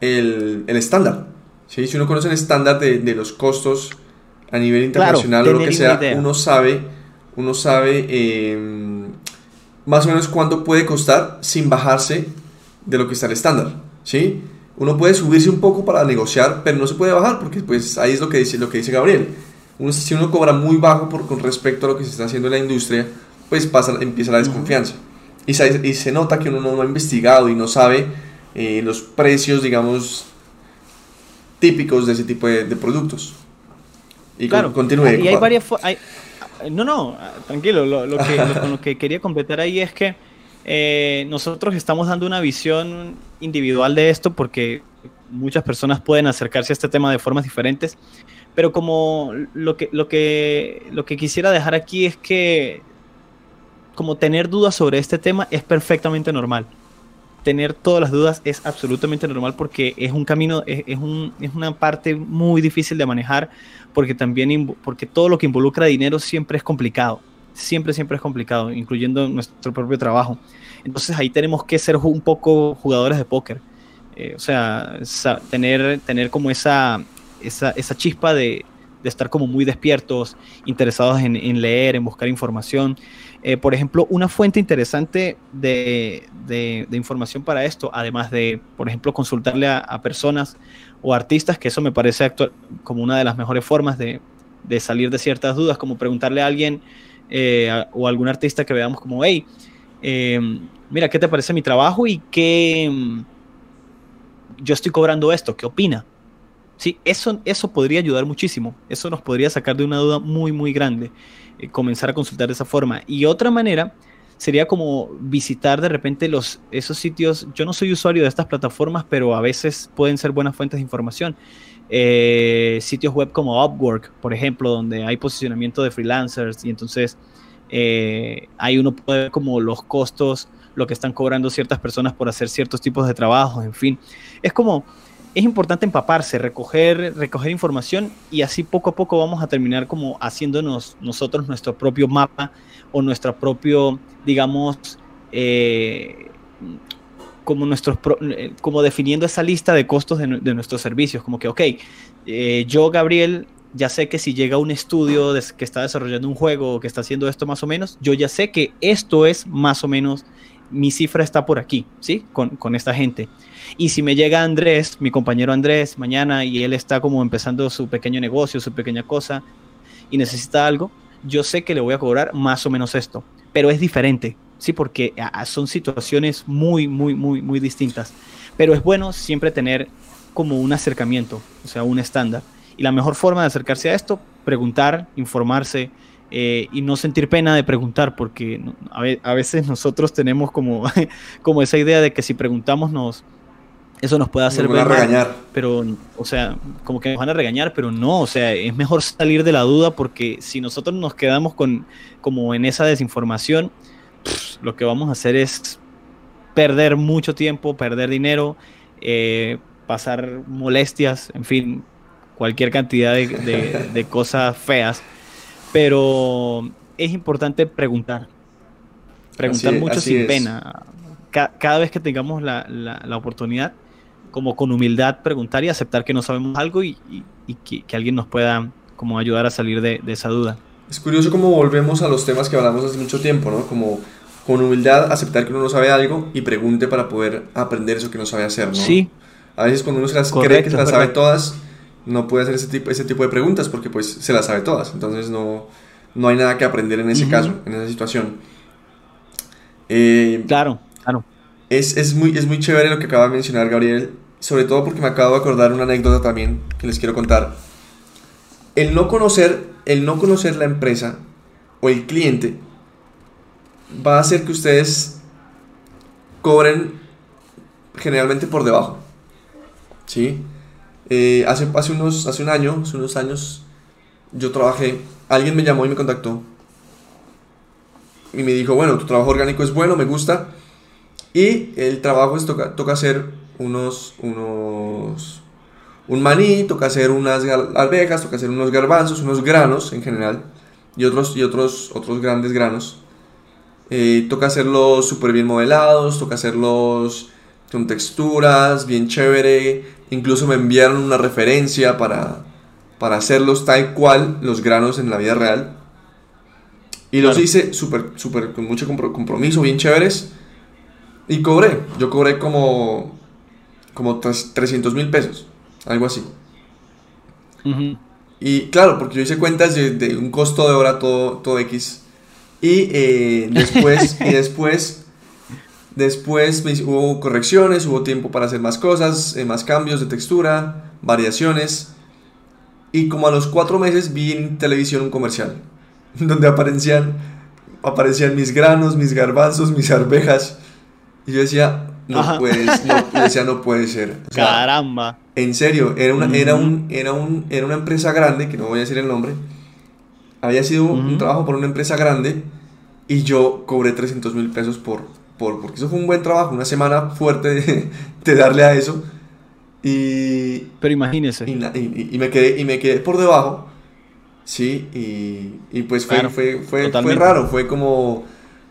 Speaker 1: el, el estándar. ¿sí? Si uno conoce el estándar de, de los costos a nivel internacional o lo que sea,
Speaker 2: idea.
Speaker 1: uno sabe, uno sabe eh, más o menos cuánto puede costar sin bajarse de lo que está el estándar. ¿sí? Uno puede subirse un poco para negociar, pero no se puede bajar porque pues ahí es lo que dice, lo que dice Gabriel. Uno, si uno cobra muy bajo por, con respecto a lo que se está haciendo en la industria, pues pasa, empieza la desconfianza. y, se, y, se, nota que uno no, ha investigado y no sabe eh, los precios, digamos, típicos de ese tipo de, productos.
Speaker 2: Y claro, continúe. Y hay varias... no, no, tranquilo, lo, lo que, lo que quería completar ahí es que eh, nosotros estamos dando una visión individual de esto porque muchas personas pueden acercarse a este tema de formas diferentes, pero como lo que, lo que, lo que quisiera dejar aquí es que como tener dudas sobre este tema es perfectamente normal. Tener todas las dudas es absolutamente normal porque es un camino, es, es, un, es una parte muy difícil de manejar porque también porque todo lo que involucra dinero siempre es complicado siempre, siempre es complicado, incluyendo nuestro propio trabajo. Entonces ahí tenemos que ser un poco jugadores de póker. Eh, o sea, tener, tener como esa, esa, esa chispa de, de, estar como muy despiertos, interesados en, leer, en buscar información. Eh, por ejemplo, una fuente interesante de, de, de, información para esto, además de, por ejemplo, consultarle a, a personas o artistas, que eso me parece actual, como una de las mejores formas de, de salir de ciertas dudas, como preguntarle a alguien, eh, o algún artista que veamos como, hey, em, mira, ¿qué te parece mi trabajo y qué em, yo estoy cobrando esto? ¿Qué opina? Sí, eso, eso podría ayudar muchísimo. Eso nos podría sacar de una duda muy, muy grande. Eh, comenzar a consultar de esa forma. Y otra manera sería como visitar de repente los, esos sitios. Yo no soy usuario de estas plataformas, pero a veces pueden ser buenas fuentes de información. Eh, sitios web como Upwork, por ejemplo, donde hay posicionamiento de freelancers y entonces eh, ahí uno puede ver como los costos, lo que están cobrando ciertas personas por hacer ciertos tipos de trabajos, en fin. Es como, es importante empaparse, recoger, recoger información y así poco a poco vamos a terminar como haciéndonos nosotros nuestro propio mapa o nuestro propio, digamos, eh, como, nuestros, eh, como definiendo esa lista de costos de, nuestros servicios, como que, ok, eh, yo, Gabriel, ya sé que si llega un estudio que está desarrollando un juego o que está haciendo esto más o menos, yo ya sé que esto es más o menos, mi cifra está por aquí, ¿sí? Con, con esta gente. Y si me llega Andrés, mi compañero Andrés, mañana y él está como empezando su pequeño negocio, su pequeña cosa, y necesita algo, yo sé que le voy a cobrar más o menos esto, pero es diferente, sí, porque son situaciones muy, muy, muy, muy distintas. Pero es bueno siempre tener como un acercamiento, o sea, un estándar. Y la mejor forma de acercarse a esto, preguntar, informarse eh, y no sentir pena de preguntar, porque a veces nosotros tenemos como, como esa idea de que si preguntamos nos, eso nos puede hacer
Speaker 1: ver regañar.
Speaker 2: pero o sea como que nos van a regañar pero no o sea es mejor salir de la duda porque si nosotros nos quedamos con como en esa desinformación lo que vamos a hacer es perder mucho tiempo, perder dinero, eh, pasar molestias, en fin, cualquier cantidad de, cosas feas. Pero es importante preguntar, preguntar mucho sin pena. cada vez que tengamos la, oportunidad, como con humildad, preguntar y aceptar que no sabemos algo y, que, alguien nos pueda como ayudar a salir de, de esa duda.
Speaker 1: Es curioso cómo volvemos a los temas que hablamos hace mucho tiempo, ¿no? Como con humildad aceptar que uno no sabe algo y pregunte para poder aprender eso que no sabe hacer, ¿no?
Speaker 2: Sí.
Speaker 1: A veces cuando uno se las cree que se las sabe todas, no puede hacer ese tipo, ese tipo de preguntas porque pues se las sabe todas. Entonces no, no hay nada que aprender en ese caso, en esa situación.
Speaker 2: Eh, claro, claro.
Speaker 1: Es, es, muy, es muy chévere lo que acaba de mencionar Gabriel, sobre todo porque me acabo de acordar una anécdota también que les quiero contar. El no conocer el no conocer la empresa o el cliente va a hacer que ustedes cobren generalmente por debajo. ¿Sí? Eh, hace, hace, unos, hace un año, hace unos años, yo trabajé, alguien me llamó y me contactó. Y me dijo, bueno, tu trabajo orgánico es bueno, me gusta. Y el trabajo es toca, toca hacer unos, unos un maní, toca hacer unas alvejas, toca hacer unos garbanzos, unos granos en general y otros, y otros, otros grandes granos. Eh, toca hacerlos súper bien modelados, toca hacerlos con texturas, bien chévere. Incluso me enviaron una referencia para, para hacerlos tal cual los granos en la vida real. Y los hice súper, súper, con mucho compromiso, bien chéveres. Y cobré. Yo cobré como como 300 mil pesos, algo así. Y claro, porque yo hice cuentas de, un costo de hora todo, todo X. Y eh, después, y después, después hubo correcciones, hubo tiempo para hacer más cosas, eh, más cambios de textura, variaciones. Y como a los cuatro meses vi en televisión un comercial donde aparecían, aparecían mis granos, mis garbanzos, mis arvejas. Y yo decía, no puede, no, decía, no puede ser.
Speaker 2: Caramba.
Speaker 1: En serio, era una, era, un, era, un, era una empresa grande, que no voy a decir el nombre. Había sido un trabajo por una empresa grande y yo cobré 300 mil pesos por, por, porque eso fue un buen trabajo, una semana fuerte de, de darle a eso. Y,
Speaker 2: Pero imagínese.
Speaker 1: Y, me quedé, y me quedé por debajo, ¿sí? Y, pues fue, fue, fue, fue, raro, fue como,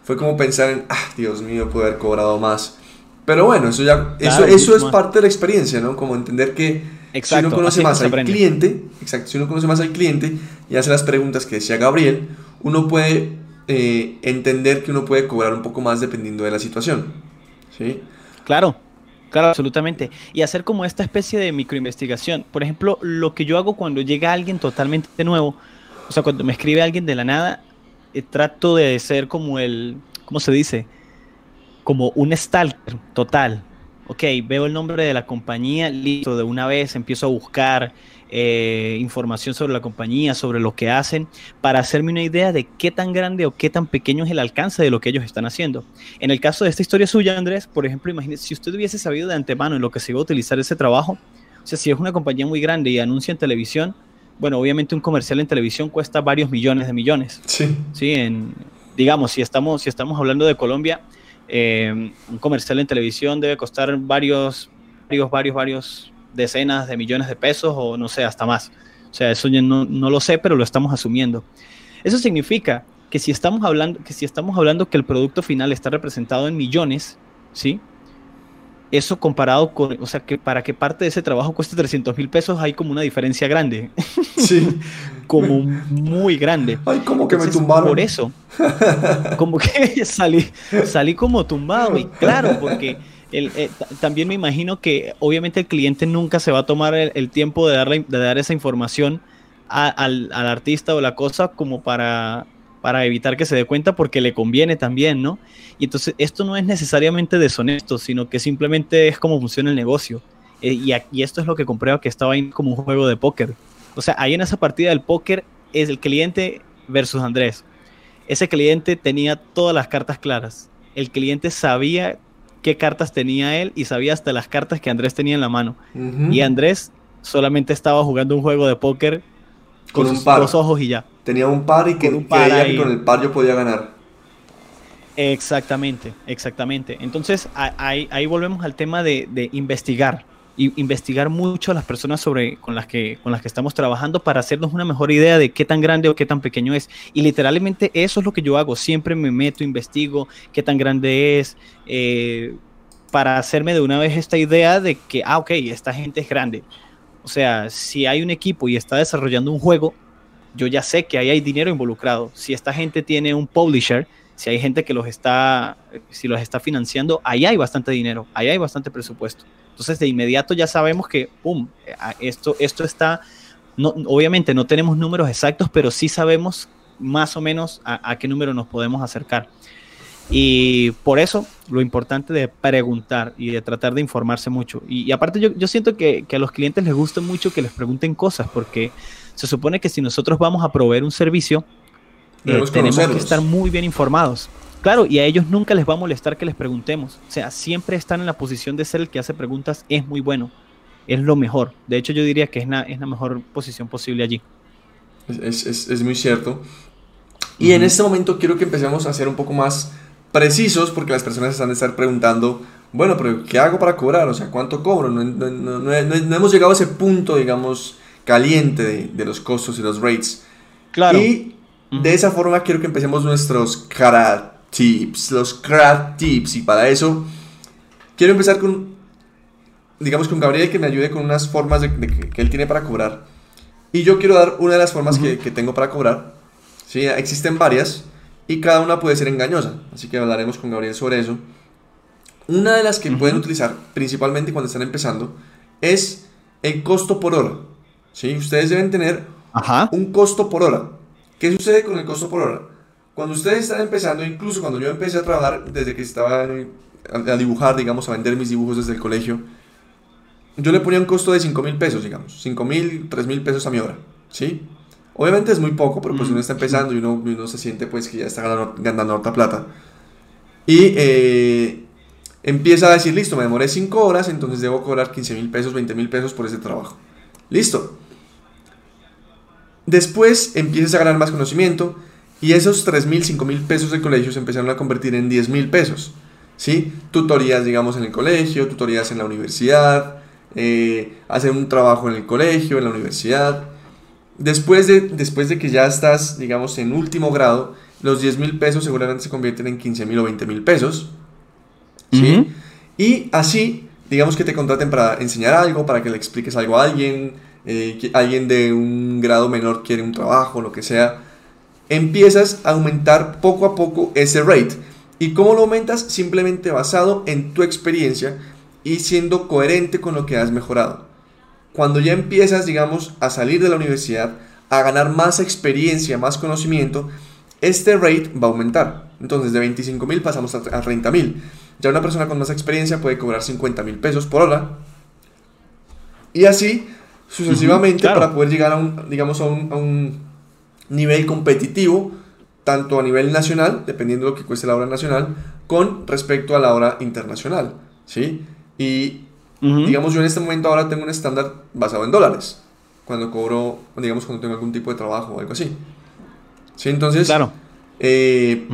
Speaker 1: fue como pensar en, ah, Dios mío, pude haber cobrado más. Pero bueno, eso ya eso, eso es parte de la experiencia, ¿no? Como entender que si uno conoce más al cliente, exacto, si uno conoce más al cliente y hace las preguntas que decía Gabriel, uno puede eh, entender que uno puede cobrar un poco más dependiendo de la situación. ¿Sí?
Speaker 2: Claro, claro, absolutamente. Y hacer como esta especie de microinvestigación. Por ejemplo, lo que yo hago cuando llega alguien totalmente nuevo, o sea, cuando me escribe alguien de la nada, eh, trato de ser como el, ¿cómo se dice? Como un stalker total. Ok, veo el nombre de la compañía, listo, de una vez empiezo a buscar eh, información sobre la compañía, sobre lo que hacen, para hacerme una idea de qué tan grande o qué tan pequeño es el alcance de lo que ellos están haciendo. En el caso de esta historia suya, Andrés, por ejemplo, imagínese, si usted hubiese sabido de antemano en lo que se iba a utilizar ese trabajo, o sea, si es una compañía muy grande y anuncia en televisión, bueno, obviamente un comercial en televisión cuesta varios millones de millones.
Speaker 1: Sí.
Speaker 2: Sí, en, digamos, si estamos, si estamos hablando de Colombia, eh, un comercial en televisión debe costar varios, varios, varios, varios decenas de millones de pesos o no sé, hasta más. O sea, eso yo no, no lo sé, pero lo estamos asumiendo. Eso significa que si estamos hablando que si estamos hablando que el producto final está representado en millones, ¿sí? Eso comparado con, o sea, que para que parte de ese trabajo cueste 300 mil pesos hay como una diferencia grande.
Speaker 1: Sí.
Speaker 2: como muy grande.
Speaker 1: Ay, como que me tumbaron.
Speaker 2: Por eso, como que salí, salí como tumbado. Y claro, porque el, eh, también me imagino que obviamente el cliente nunca se va a tomar el, tiempo de, darle, de dar esa información al, al artista o la cosa como para para evitar que se dé cuenta porque le conviene también, ¿no? Y entonces esto no es necesariamente deshonesto, sino que simplemente es como funciona el negocio. Eh, y, esto es lo que comprueba que estaba ahí como un juego de póker. O sea, ahí en esa partida del póker es el cliente versus Andrés. Ese cliente tenía todas las cartas claras. El cliente sabía qué cartas tenía él y sabía hasta las cartas que Andrés tenía en la mano. Y Andrés solamente estaba jugando un juego de póker con, sus dos ojos y ya.
Speaker 1: Tenía un par y que, creía que con el par yo podía ganar.
Speaker 2: Exactamente, exactamente. Entonces ahí, ahí volvemos al tema de, investigar y investigar mucho a las personas sobre con las que con las que estamos trabajando para hacernos una mejor idea de qué tan grande o qué tan pequeño es y literalmente eso es lo que yo hago siempre me meto investigo qué tan grande es eh, para hacerme de una vez esta idea de que ah ok esta gente es grande o sea si hay un equipo y está desarrollando un juego yo ya sé que ahí hay dinero involucrado. Si esta gente tiene un publisher, si hay gente que los está, si los está financiando, ahí hay bastante dinero, ahí hay bastante presupuesto. Entonces de inmediato ya sabemos que, ¡pum!, esto, esto está, obviamente no tenemos números exactos, pero sí sabemos más o menos a, qué número nos podemos acercar. Y por eso lo importante de preguntar y de tratar de informarse mucho. Y, aparte yo, yo siento que, que, a los clientes les gusta mucho que les pregunten cosas, porque se supone que si nosotros vamos a proveer un servicio, eh, tenemos que estar muy bien informados. Claro, y a ellos nunca les va a molestar que les preguntemos. O sea, siempre están en la posición de ser el que hace preguntas, es muy bueno, es lo mejor. De hecho, yo diría que es, la, es la mejor posición posible allí.
Speaker 1: Es, es, es muy cierto. Y en este momento quiero que empecemos a ser un poco más precisos porque las personas están de estar preguntando, bueno, pero ¿qué hago para cobrar? O sea, ¿cuánto cobro? No, no, no, no hemos llegado a ese punto, digamos, caliente de, los costos y los rates.
Speaker 2: Claro.
Speaker 1: Y de esa forma quiero que empecemos nuestros cara tips, los crack tips. Y para eso quiero empezar con, digamos, con Gabriel que me ayude con unas formas de, que, él tiene para cobrar. Y yo quiero dar una de las formas que, que, tengo para cobrar. ¿sí? Existen varias y cada una puede ser engañosa. Así que hablaremos con Gabriel sobre eso. Una de las que pueden utilizar, principalmente cuando están empezando, es el costo por hora. ¿Sí? Ustedes deben tener un costo por hora. ¿Qué sucede con el costo por hora? Cuando ustedes están empezando, incluso cuando yo empecé a trabajar, desde que estaba a, dibujar, digamos, a vender mis dibujos desde el colegio, yo le ponía un costo de 5 mil pesos, digamos, 5 mil, 3 mil pesos a mi hora, ¿sí? Obviamente es muy poco, pero pues uno está empezando y uno, uno se siente pues que ya está ganando, ganando harta plata. Y eh, empieza a decir, listo, me demoré 5 horas, entonces debo cobrar 15 mil pesos, 20 mil pesos por ese trabajo. Listo. Después empiezas a ganar más conocimiento y esos 3 mil, 5 mil pesos del colegio se empezaron a convertir en 10 mil pesos. ¿Sí? Tutorías, digamos, en el colegio, tutorías en la universidad, eh, hacer un trabajo en el colegio, en la universidad. Después de, después de que ya estás, digamos, en último grado, los 10 mil pesos seguramente se convierten en 15 mil o 20 mil pesos. ¿sí? Y así, digamos que te contraten para enseñar algo, para que le expliques algo a alguien, eh, alguien de un grado menor quiere un trabajo, lo que sea, empiezas a aumentar poco a poco ese rate. ¿Y cómo lo aumentas? Simplemente basado en tu experiencia y siendo coherente con lo que has mejorado. Cuando ya empiezas, digamos, a salir de la universidad, a ganar más experiencia, más conocimiento, este rate va a aumentar. Entonces de 25 mil pasamos a 30 mil. Ya una persona con más experiencia puede cobrar 50 mil pesos por hora. Y así sucesivamente para poder llegar a un, digamos, a un, nivel competitivo, tanto a nivel nacional, dependiendo de lo que cueste la hora nacional, con respecto a la hora internacional. ¿sí? Y digamos, yo en este momento ahora tengo un estándar basado en dólares, cuando cobro, digamos, cuando tengo algún tipo de trabajo o algo así. ¿Sí? Entonces, claro. Eh,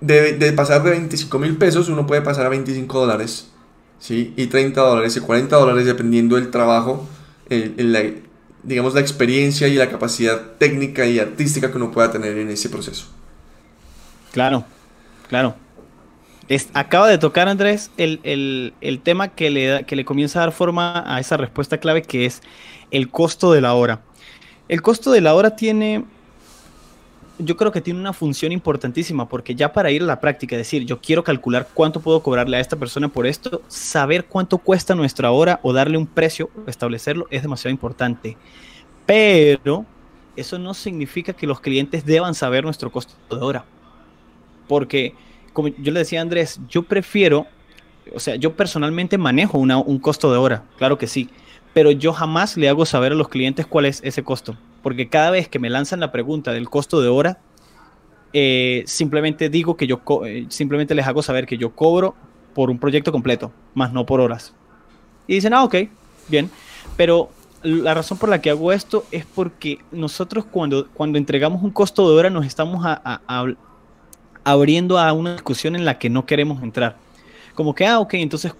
Speaker 1: de, pasar de 25 mil pesos, uno puede pasar a 25 dólares, ¿sí? Y 30 dólares y 40 dólares dependiendo del trabajo, digamos, la experiencia y la capacidad técnica y artística que uno pueda tener en ese proceso.
Speaker 2: Claro, claro. acaba de tocar, Andrés, el, tema que le, que le comienza a dar forma a esa respuesta clave que es el costo de la hora. El costo de la hora tiene yo creo que tiene una función importantísima porque ya para ir a la práctica, decir, yo quiero calcular cuánto puedo cobrarle a esta persona por esto, saber cuánto cuesta nuestra hora o darle un precio, establecerlo, es demasiado importante. Pero eso no significa que los clientes deban saber nuestro costo de hora. Porque, como yo le decía a Andrés, yo prefiero, o sea, yo personalmente manejo un costo de hora, claro que sí, pero yo jamás le hago saber a los clientes cuál es ese costo porque cada vez que me lanzan la pregunta del costo de hora, eh, simplemente digo que yo, eh, simplemente les hago saber que yo cobro por un proyecto completo, más no por horas. Y dicen, ah, ok, bien, pero la razón por la que hago esto es porque nosotros cuando, cuando entregamos un costo de hora nos estamos abriendo a una discusión en la que no queremos entrar como que, ah, ok, entonces,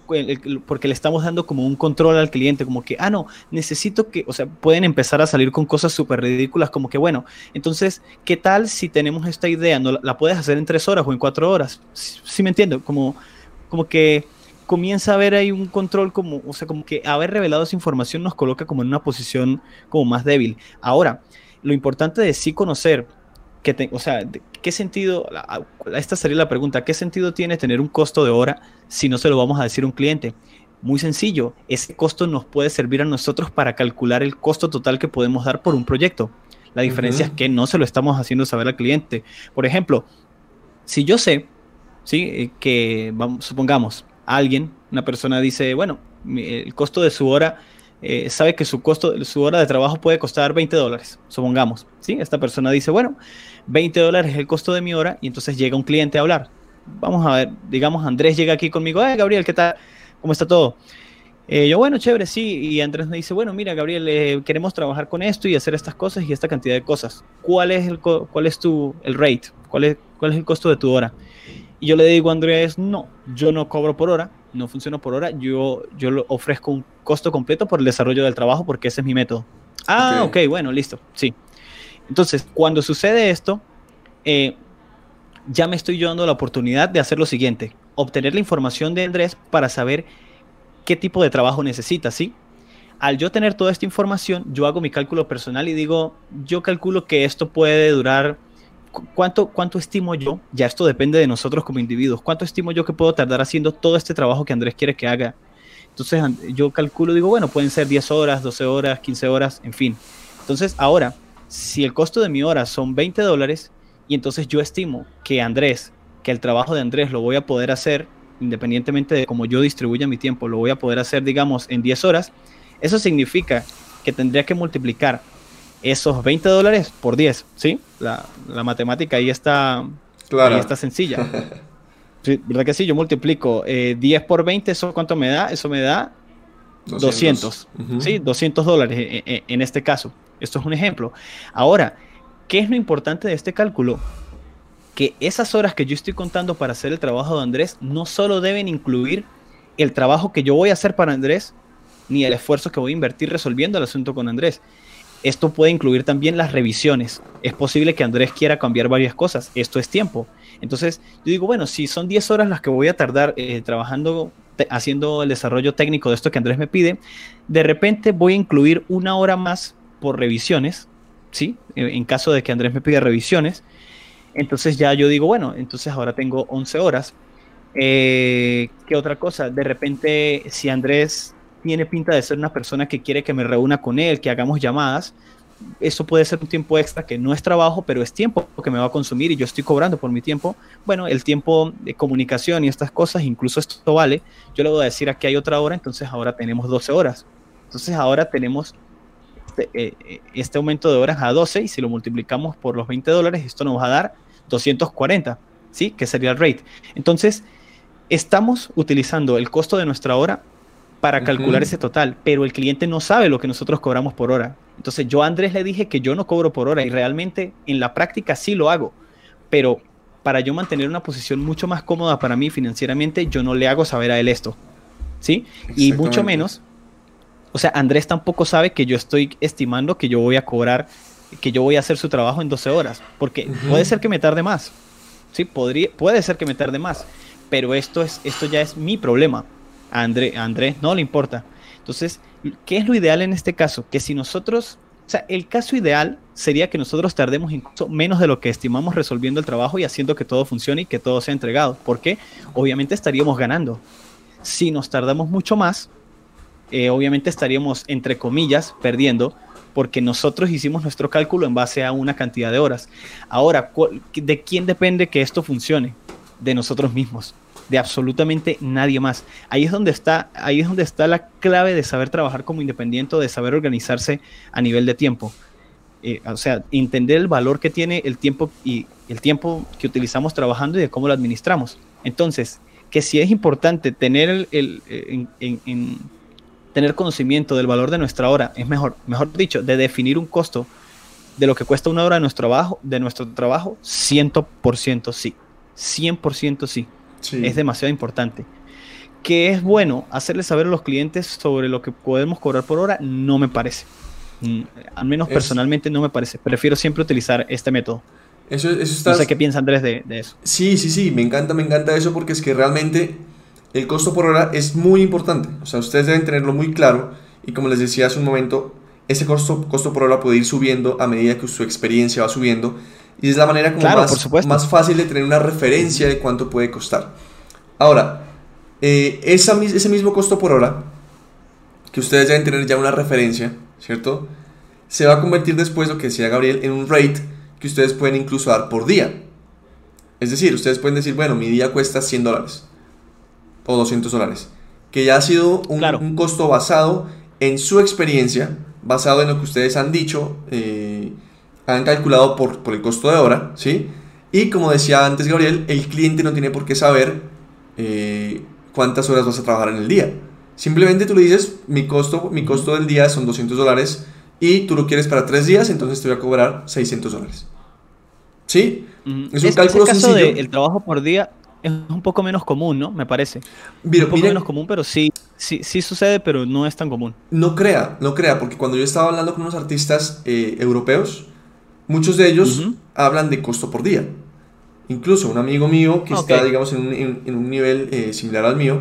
Speaker 2: porque le estamos dando como un control al cliente, como que, ah, no, necesito que, o sea, pueden empezar a salir con cosas súper ridículas, como que, bueno, entonces, ¿qué tal si tenemos esta idea? ¿No la, puedes hacer en tres horas o en cuatro horas? ¿Sí, me entiendo? Como, como que comienza a haber ahí un control como, o sea, como que haber revelado esa información nos coloca como en una posición como más débil. Ahora, lo importante de sí conocer que, o sea, ¿qué sentido, esta sería la pregunta, ¿qué sentido tiene tener un costo de hora si no se lo vamos a decir a un cliente? Muy sencillo, ese costo nos puede servir a nosotros para calcular el costo total que podemos dar por un proyecto. La diferencia es que no se lo estamos haciendo saber al cliente. Por ejemplo, si yo sé, ¿sí? Eh, que vamos, supongamos, alguien, una persona dice, bueno, el costo de su hora eh, sabe que su costo, su hora de trabajo puede costar 20 dólares, supongamos. ¿sí? Esta persona dice, bueno, 20 dólares es el costo de mi hora y entonces llega un cliente a hablar. Vamos a ver, digamos, Andrés llega aquí conmigo, eh, Gabriel, ¿qué tal? ¿Cómo está todo? Eh, yo, bueno, chévere, sí. Y Andrés me dice, bueno, mira, Gabriel, eh, queremos trabajar con esto y hacer estas cosas y esta cantidad de cosas. ¿Cuál es el, cuál es tu, el rate? ¿Cuál es, ¿Cuál es el costo de tu hora? Y yo le digo a Andrés, no, yo no cobro por hora, no funciona por hora, yo, yo lo ofrezco un costo completo por el desarrollo del trabajo porque ese es mi método. Ah, ok, bueno, listo, sí. Entonces, cuando sucede esto, eh, ya me estoy yo dando la oportunidad de hacer lo siguiente, obtener la información de Andrés para saber qué tipo de trabajo necesita, ¿sí? Al yo tener toda esta información, yo hago mi cálculo personal y digo, yo calculo que esto puede durar ¿cuánto, ¿cuánto estimo yo? Ya esto depende de nosotros como individuos. ¿Cuánto estimo yo que puedo tardar haciendo todo este trabajo que Andrés quiere que haga? Entonces yo calculo, digo, bueno, pueden ser 10 horas, 12 horas, 15 horas, en fin. Entonces ahora, si el costo de mi hora son 20 dólares, y entonces yo estimo que Andrés, que el trabajo de Andrés lo voy a poder hacer, independientemente de cómo yo distribuya mi tiempo, lo voy a poder hacer, digamos, en 10 horas, eso significa que tendría que multiplicar esos 20 dólares por 10, ¿sí? La, matemática ahí está, claro. está sencilla. ¿Verdad que sí? Yo multiplico 10 eh, por 20, ¿eso cuánto me da? Eso me da 200, ¿sí? 200 dólares en, e, en este caso. Esto es un ejemplo. Ahora, ¿qué es lo importante de este cálculo? Que esas horas que yo estoy contando para hacer el trabajo de Andrés no solo deben incluir el trabajo que yo voy a hacer para Andrés, ni el esfuerzo que voy a invertir resolviendo el asunto con Andrés, esto puede incluir también las revisiones. Es posible que Andrés quiera cambiar varias cosas. Esto es tiempo. Entonces, yo digo, bueno, si son 10 horas las que voy a tardar eh, trabajando, haciendo el desarrollo técnico de esto que Andrés me pide, de repente voy a incluir una hora más por revisiones, ¿sí? En caso de que Andrés me pida revisiones. Entonces ya yo digo, bueno, entonces ahora tengo 11 horas. Eh, ¿Qué otra cosa? De repente, si Andrés tiene pinta de ser una persona que quiere que me reúna con él, que hagamos llamadas. Eso puede ser un tiempo extra que no es trabajo, pero es tiempo que me va a consumir y yo estoy cobrando por mi tiempo. Bueno, el tiempo de comunicación y estas cosas, incluso esto vale. Yo le voy a decir aquí hay otra hora, entonces ahora tenemos 12 horas. Entonces ahora tenemos este, eh, este aumento de horas a 12 y si lo multiplicamos por los 20 dólares, esto nos va a dar 240, ¿sí? Que sería el rate. Entonces, estamos utilizando el costo de nuestra hora para calcular ese total, pero el cliente no sabe lo que nosotros cobramos por hora. Entonces yo a Andrés le dije que yo no cobro por hora y realmente en la práctica sí lo hago, pero para yo mantener una posición mucho más cómoda para mí financieramente, yo no le hago saber a él esto. ¿Sí? Y mucho menos, o sea, Andrés tampoco sabe que yo estoy estimando que yo voy a cobrar, que yo voy a hacer su trabajo en 12 horas, porque puede ser que me tarde más. Sí, podría, puede ser que me tarde más, pero esto, es, esto ya es mi problema a, Andrés no le importa. Entonces, ¿qué es lo ideal en este caso? Que si nosotros, o sea, el caso ideal sería que nosotros tardemos incluso menos de lo que estimamos resolviendo el trabajo y haciendo que todo funcione y que todo sea entregado. porque Obviamente estaríamos ganando. Si nos tardamos mucho más, eh, obviamente estaríamos, entre comillas, perdiendo, porque nosotros hicimos nuestro cálculo en base a una cantidad de horas. Ahora, ¿de quién depende que esto funcione? De nosotros mismos de absolutamente nadie más. Ahí es donde está, ahí es donde está la clave de saber trabajar como independiente, de saber organizarse a nivel de tiempo. Eh, o sea, entender el valor que tiene el tiempo y el tiempo que utilizamos trabajando y de cómo lo administramos. Entonces, que si es importante tener el, en, tener conocimiento del valor de nuestra hora, es mejor, mejor dicho, de definir un costo de lo que cuesta una hora de nuestro trabajo, de nuestro trabajo, 100% sí. 100% sí. Es demasiado importante. Que es bueno hacerle saber a los clientes sobre lo que podemos cobrar por hora, no me parece. Mm, al menos personalmente no me parece. Prefiero siempre utilizar este método.
Speaker 1: Eso, eso
Speaker 2: No sé qué piensa Andrés de, eso.
Speaker 1: Sí, sí, sí, me encanta, me encanta eso porque es que realmente el costo por hora es muy importante. O sea, ustedes deben tenerlo muy claro y como les decía hace un momento, ese costo, costo por hora puede ir subiendo a medida que su experiencia va subiendo y es la manera como más, más, fácil de tener una referencia de cuánto puede costar. Ahora, eh, esa, ese mismo costo por hora, que ustedes deben tener ya una referencia, ¿cierto? Se va a convertir después, lo que decía Gabriel, en un rate que ustedes pueden incluso dar por día. Es decir, ustedes pueden decir, bueno, mi día cuesta 100 dólares o 200 dólares, que ya ha sido un, un costo basado en su experiencia, basado en lo que ustedes han dicho. Eh, han calculado por, por el costo de hora, ¿sí? Y como decía antes Gabriel, el cliente no tiene por qué saber eh, cuántas horas vas a trabajar en el día. Simplemente tú le dices, mi costo, mi costo del día son 200 dólares y tú lo quieres para tres días, entonces te voy a cobrar 600 dólares. ¿Sí?
Speaker 2: Es un cálculo caso sencillo. el trabajo por día es un poco menos común, ¿no? Me parece. un poco menos común, pero sí, sí, sí sucede, pero no es tan común.
Speaker 1: No crea, no crea, porque cuando yo estaba hablando con unos artistas eh, europeos, Muchos de ellos hablan de costo por día. Incluso un amigo mío que está, digamos, en un, nivel eh, similar al mío,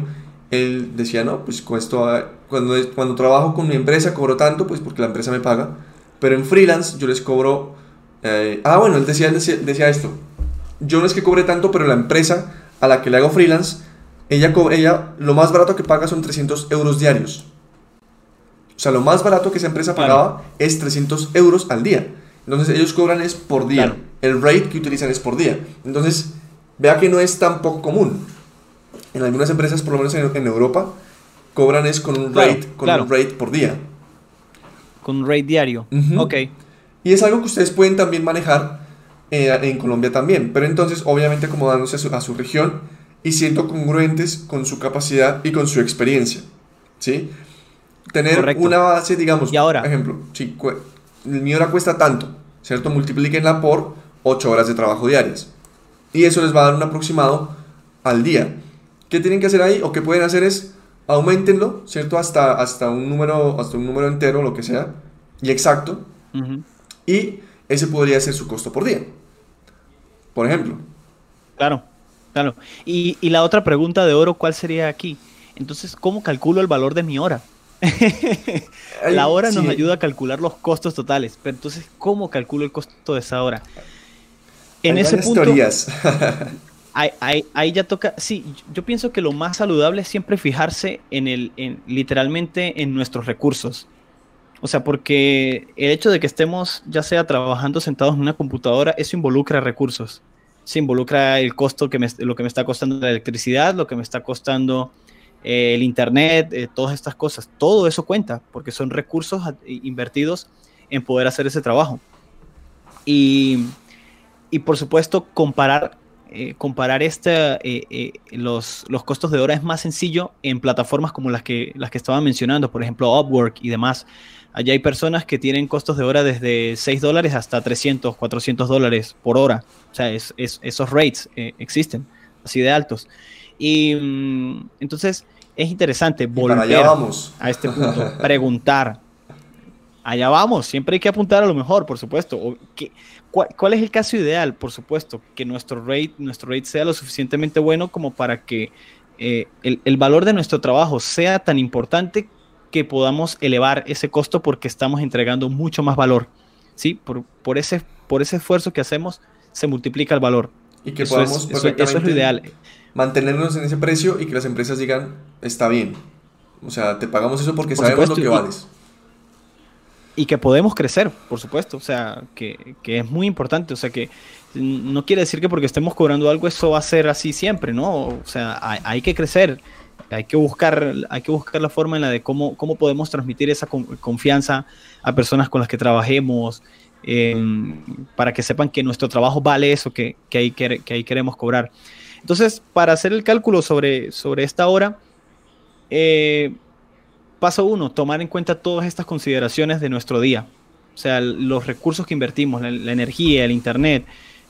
Speaker 1: él decía, no, pues esto, cuando, cuando trabajo con mi empresa cobro tanto, pues porque la empresa me paga, pero en freelance yo les cobro Eh, ah, bueno, él decía, decía, esto. Yo no es que cobre tanto, pero la empresa a la que le hago freelance, ella, ella lo más barato que paga son 300 euros diarios. O sea, lo más barato que esa empresa pagaba es 300 euros al día. Entonces ellos cobran es por día. El rate que utilizan es por día. Entonces, vea que no es tan poco común. En algunas empresas, por lo menos en, Europa, cobran es con un rate, con un rate por día.
Speaker 2: Con un rate diario. Ok.
Speaker 1: Y es algo que ustedes pueden también manejar eh, en Colombia también. Pero entonces, obviamente, acomodándose a su, región y siendo congruentes con su capacidad y con su experiencia. ¿Sí? Tener una base, digamos,
Speaker 2: ¿Y ahora?
Speaker 1: por ejemplo, si mi hora cuesta tanto, ¿cierto? Multiplíquenla por 8 horas de trabajo diarias. Y eso les va a dar un aproximado al día. ¿Qué tienen que hacer ahí? O qué pueden hacer es aumentenlo, ¿cierto? Hasta, hasta, un, número, hasta un número entero, lo que sea, y exacto. Y ese podría ser su costo por día. Por ejemplo.
Speaker 2: Claro, claro. Y, y la otra pregunta de oro, ¿cuál sería aquí? Entonces, ¿cómo calculo el valor de mi hora? la hora nos ayuda a calcular los costos totales, pero entonces, ¿cómo calculo el costo de esa hora?
Speaker 1: En ese punto,
Speaker 2: ahí, ya toca, sí, yo pienso que lo más saludable es siempre fijarse en el, en, literalmente en nuestros recursos. O sea, porque el hecho de que estemos ya sea trabajando sentados en una computadora, eso involucra recursos. Se involucra el costo que me, lo que me está costando la electricidad, lo que me está costando eh, el Internet, eh, todas estas cosas. Todo eso cuenta, porque son recursos invertidos en poder hacer ese trabajo. Y, y por supuesto, comparar, eh, comparar este, los, los, costos de hora es más sencillo en plataformas como las que, las que estaba mencionando, por ejemplo, Upwork y demás. Allá hay personas que tienen costos de hora desde 6 dólares hasta 300, 400 dólares por hora. O sea, es, esos rates existen, así de altos. Y mm, entonces es interesante volver a este punto, preguntar. Allá vamos, siempre hay que apuntar a lo mejor, por supuesto. cuál, es el caso ideal? Por supuesto, que nuestro rate, nuestro rate sea lo suficientemente bueno como para que eh, el, valor de nuestro trabajo sea tan importante que podamos elevar ese costo porque estamos entregando mucho más valor. ¿sí? Por, por, ese, por ese esfuerzo que hacemos se multiplica el valor.
Speaker 1: Y que podamos eso es lo ideal mantenernos en ese precio y que las empresas digan, está bien. O sea, te pagamos eso porque sabemos lo que vales.
Speaker 2: Y que podemos crecer, por supuesto. O sea, que, es muy importante. O sea, que no quiere decir que porque estemos cobrando algo eso va a ser así siempre, ¿no? O sea, hay, que crecer. Hay que, buscar, hay que buscar la forma en la de cómo, cómo podemos transmitir esa confianza a personas con las que trabajemos, em, para que sepan que nuestro trabajo vale eso que, que, ahí, que ahí queremos cobrar. Entonces, para hacer el cálculo sobre, sobre esta hora, eh, paso uno, tomar en cuenta todas estas consideraciones de nuestro día. O sea, los recursos que invertimos, la, energía, el internet,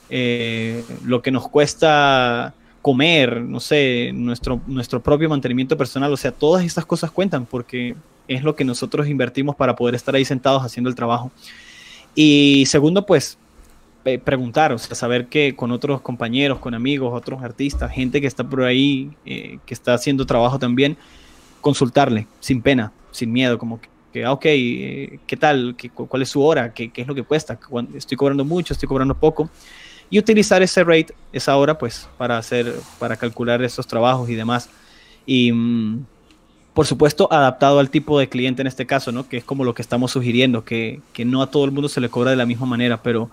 Speaker 2: eh, lo que nos cuesta comer, no sé, nuestro, nuestro propio mantenimiento personal. O sea, todas estas cosas cuentan porque es lo que nosotros invertimos para poder estar ahí sentados haciendo el trabajo. Y segundo, pues preguntar, o sea, saber que con otros compañeros, con amigos, otros artistas, gente que está por ahí, eh, que está haciendo trabajo también, consultarle sin pena, sin miedo, como que, ah, ok, eh, ¿qué tal? ¿Qué, ¿Cuál es su hora? ¿Qué, ¿Qué, es lo que cuesta? ¿Estoy cobrando mucho? ¿Estoy cobrando poco? Y utilizar ese rate, esa hora, pues, para hacer, para calcular esos trabajos y demás. Y, mm, por supuesto, adaptado al tipo de cliente en este caso, ¿no? Que es como lo que estamos sugiriendo, que, que no a todo el mundo se le cobra de la misma manera, pero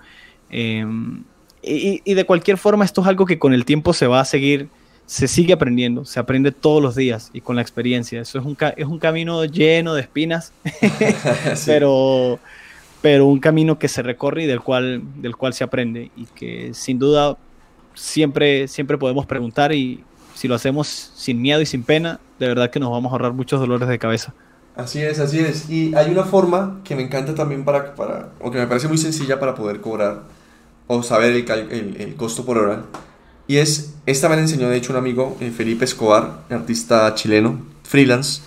Speaker 2: Em, y, de cualquier forma, esto es algo que con el tiempo se va a seguir, se sigue aprendiendo, se aprende todos los días y con la experiencia. Eso es un, es un camino lleno de espinas, pero, pero un camino que se recorre y del cual, del cual se aprende y que sin duda siempre, siempre podemos preguntar y si lo hacemos sin miedo y sin pena, de verdad que nos vamos a ahorrar muchos dolores de cabeza.
Speaker 1: Así es, así es. Y hay una forma que me encanta también para, para o que me parece muy sencilla para poder cobrar o saber el, el, costo por hora. Y es, esta me la enseñó de hecho un amigo, eh, Felipe Escobar, artista chileno, freelance,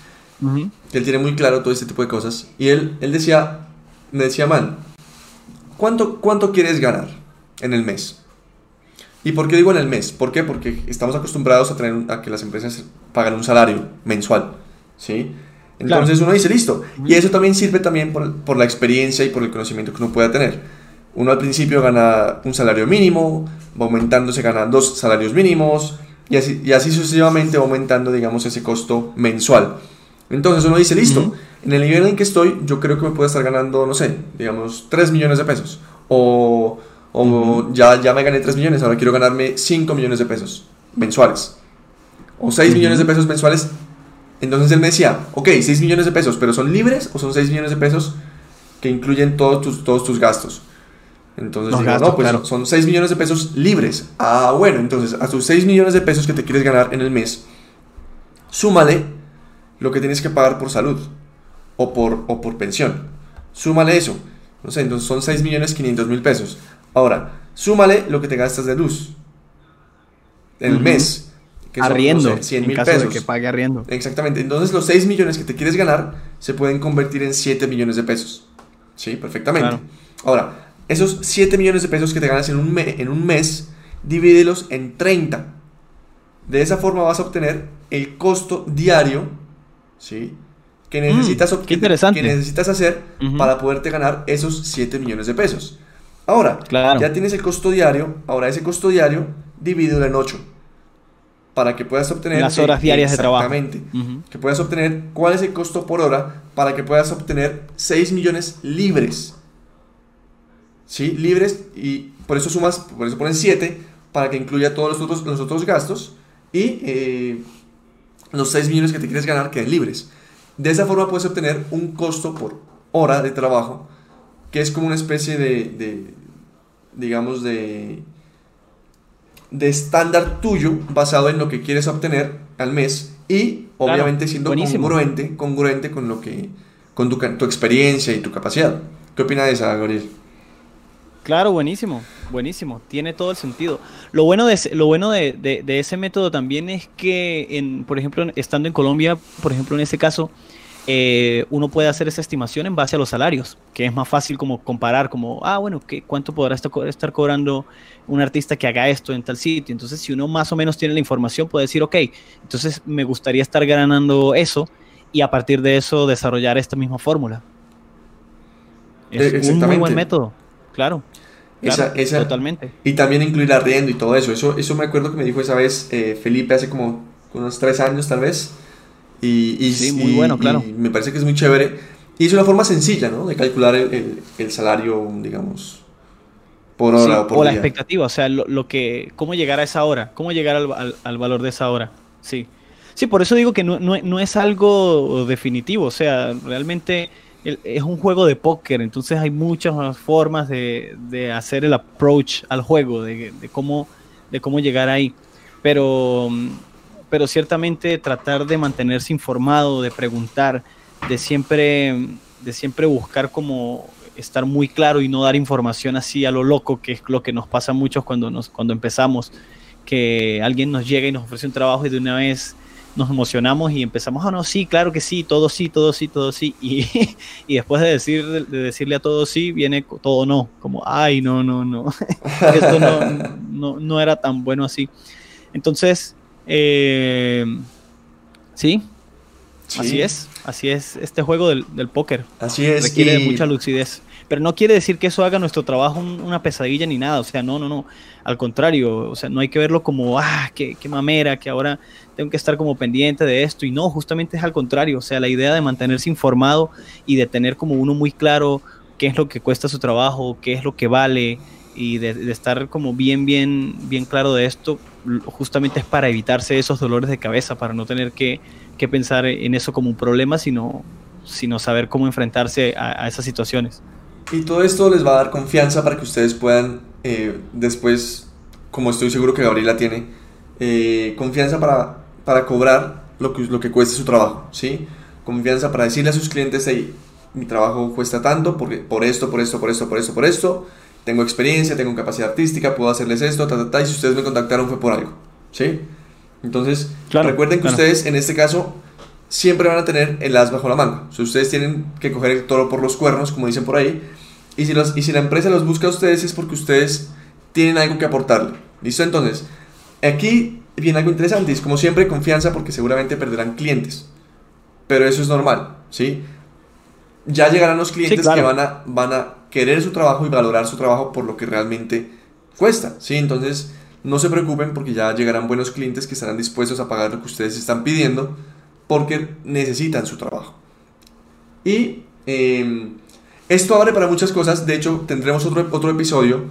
Speaker 1: que él tiene muy claro todo este tipo de cosas. Y él, él decía, me decía, man, ¿cuánto, ¿cuánto quieres ganar en el mes? ¿Y por qué digo en el mes? ¿Por qué? Porque estamos acostumbrados a, tener, a que las empresas pagan un salario mensual, ¿sí? Entonces uno dice, listo. Y eso también sirve también por, por, la experiencia y por el conocimiento que uno pueda tener. Uno al principio gana un salario mínimo, va aumentando, se ganan dos salarios mínimos y así, y así sucesivamente va aumentando, digamos, ese costo mensual. Entonces uno dice, listo, en el nivel en que estoy, yo creo que me puedo estar ganando, no sé, digamos, 3 millones de pesos. O, o ya, ya me gané 3 millones, ahora quiero ganarme 5 millones de pesos mensuales. O 6 millones de pesos mensuales. Entonces él me decía, ok, 6 millones de pesos, pero ¿son libres o son 6 millones de pesos que incluyen todos tus, todos tus gastos? Entonces digo, no, pues son 6 millones de pesos libres. Ah, bueno, entonces a tus 6 millones de pesos que te quieres ganar en el mes, súmale lo que tienes que pagar por salud o por, o por pensión. Súmale eso. No sé, entonces son 6 millones 500 mil pesos. Ahora, súmale lo que te gastas de luz el mes.
Speaker 2: Que arriendo, 100 mil pesos. De que pague arriendo.
Speaker 1: Exactamente. Entonces los 6 millones que te quieres ganar se pueden convertir en 7 millones de pesos. Sí, perfectamente. Ahora, esos 7 millones de pesos que te ganas en un, en un mes, divídelos en 30. De esa forma vas a obtener el costo diario, ¿sí? Que mm, necesitas,
Speaker 2: qué interesante.
Speaker 1: que necesitas hacer para poderte ganar esos 7 millones de pesos. Ahora, ya tienes el costo diario, ahora ese costo diario divídelo en 8 para que puedas obtener
Speaker 2: las horas diarias de trabajo.
Speaker 1: Exactamente. Que puedas obtener cuál es el costo por hora para que puedas obtener 6 millones libres. ¿sí? libres y por eso sumas, por eso pones 7 para que incluya todos los otros, los otros gastos y eh, los 6 millones que te quieres ganar queden libres. De esa forma puedes obtener un costo por hora de trabajo que es como una especie de, digamos, de, de estándar tuyo basado en lo que quieres obtener al mes y obviamente siendo congruente, congruente con lo que con tu, tu experiencia y tu capacidad. ¿Qué opinas de eso, Gabriel?
Speaker 2: Claro, buenísimo, buenísimo, tiene todo el sentido. Lo bueno de, lo bueno de, ese método también es que, en, por ejemplo, estando en Colombia, por ejemplo, en ese caso, eh, uno puede hacer esa estimación en base a los salarios, que es más fácil como comparar, como, ah, bueno, ¿qué, ¿cuánto podrá estar cobrando un artista que haga esto en tal sitio? Entonces, si uno más o menos tiene la información, puede decir, ok, entonces me gustaría estar ganando eso y a partir de eso desarrollar esta misma fórmula. Es un muy buen método. Claro. Esa, totalmente.
Speaker 1: Y también incluir arriendo y todo eso. Eso, eso me acuerdo que me dijo esa vez eh, Felipe hace como unos tres años tal vez. Y, y
Speaker 2: sí, muy bueno, claro.
Speaker 1: me parece que es muy chévere. Y es una forma sencilla, ¿no? De calcular el, el, salario, digamos,
Speaker 2: por hora o por o la expectativa, o sea, lo, que, cómo llegar a esa hora, cómo llegar al, al, valor de esa hora. Sí. Sí, por eso digo que no, no, no es algo definitivo, o sea, realmente es un juego de póker, entonces hay muchas formas de, hacer el approach al juego, de, cómo, de cómo llegar ahí. Pero, pero ciertamente tratar de mantenerse informado, de preguntar, de siempre, de siempre buscar como estar muy claro y no dar información así a lo loco, que es lo que nos pasa a muchos cuando, nos, cuando empezamos, que alguien nos llega y nos ofrece un trabajo y de una vez nos emocionamos y empezamos, ah, no, sí, claro que sí, todo sí, todo sí, todo sí. Y, y después de, decir, de decirle a todo sí, viene todo no, como, ay, no, no, no, esto no, no, era tan bueno así. Entonces, eh, sí, así es, así es este juego del, del póker.
Speaker 1: Así es.
Speaker 2: Requiere mucha lucidez. Pero no quiere decir que eso haga nuestro trabajo una pesadilla ni nada. O sea, no, no, no. Al contrario, o sea, no hay que verlo como, ah, qué, qué mamera, que ahora tengo que estar como pendiente de esto. Y no, justamente es al contrario. O sea, la idea de mantenerse informado y de tener como uno muy claro qué es lo que cuesta su trabajo, qué es lo que vale y de, estar como bien, bien, bien claro de esto, justamente es para evitarse esos dolores de cabeza, para no tener que, que pensar en eso como un problema, sino, sino saber cómo enfrentarse a esas situaciones.
Speaker 1: Y todo esto les va a dar confianza para que ustedes puedan eh, después, como estoy seguro que Gabriela tiene, eh, confianza para, para cobrar lo que, lo que cueste su trabajo, ¿sí? Confianza para decirle a sus clientes, hey, mi trabajo cuesta tanto porque, por esto, por esto, por esto, por esto, por esto, tengo experiencia, tengo capacidad artística, puedo hacerles esto, ta, ta, ta, y si ustedes me contactaron fue por algo, ¿sí? Entonces, recuerden que ustedes en este caso siempre van a tener el as bajo la manga. O ustedes tienen que coger el toro por los cuernos, como dicen por ahí, y si, los, y si la empresa los busca a ustedes es porque ustedes tienen algo que aportarle. ¿Listo? Entonces, aquí viene algo interesante. Es como siempre confianza porque seguramente perderán clientes. Pero eso es normal, ¿sí? Ya llegarán los clientes que van a, van a querer su trabajo y valorar su trabajo por lo que realmente cuesta, ¿sí? Entonces, no se preocupen porque ya llegarán buenos clientes que estarán dispuestos a pagar lo que ustedes están pidiendo porque necesitan su trabajo. Y em, esto abre para muchas cosas, de hecho tendremos otro, otro episodio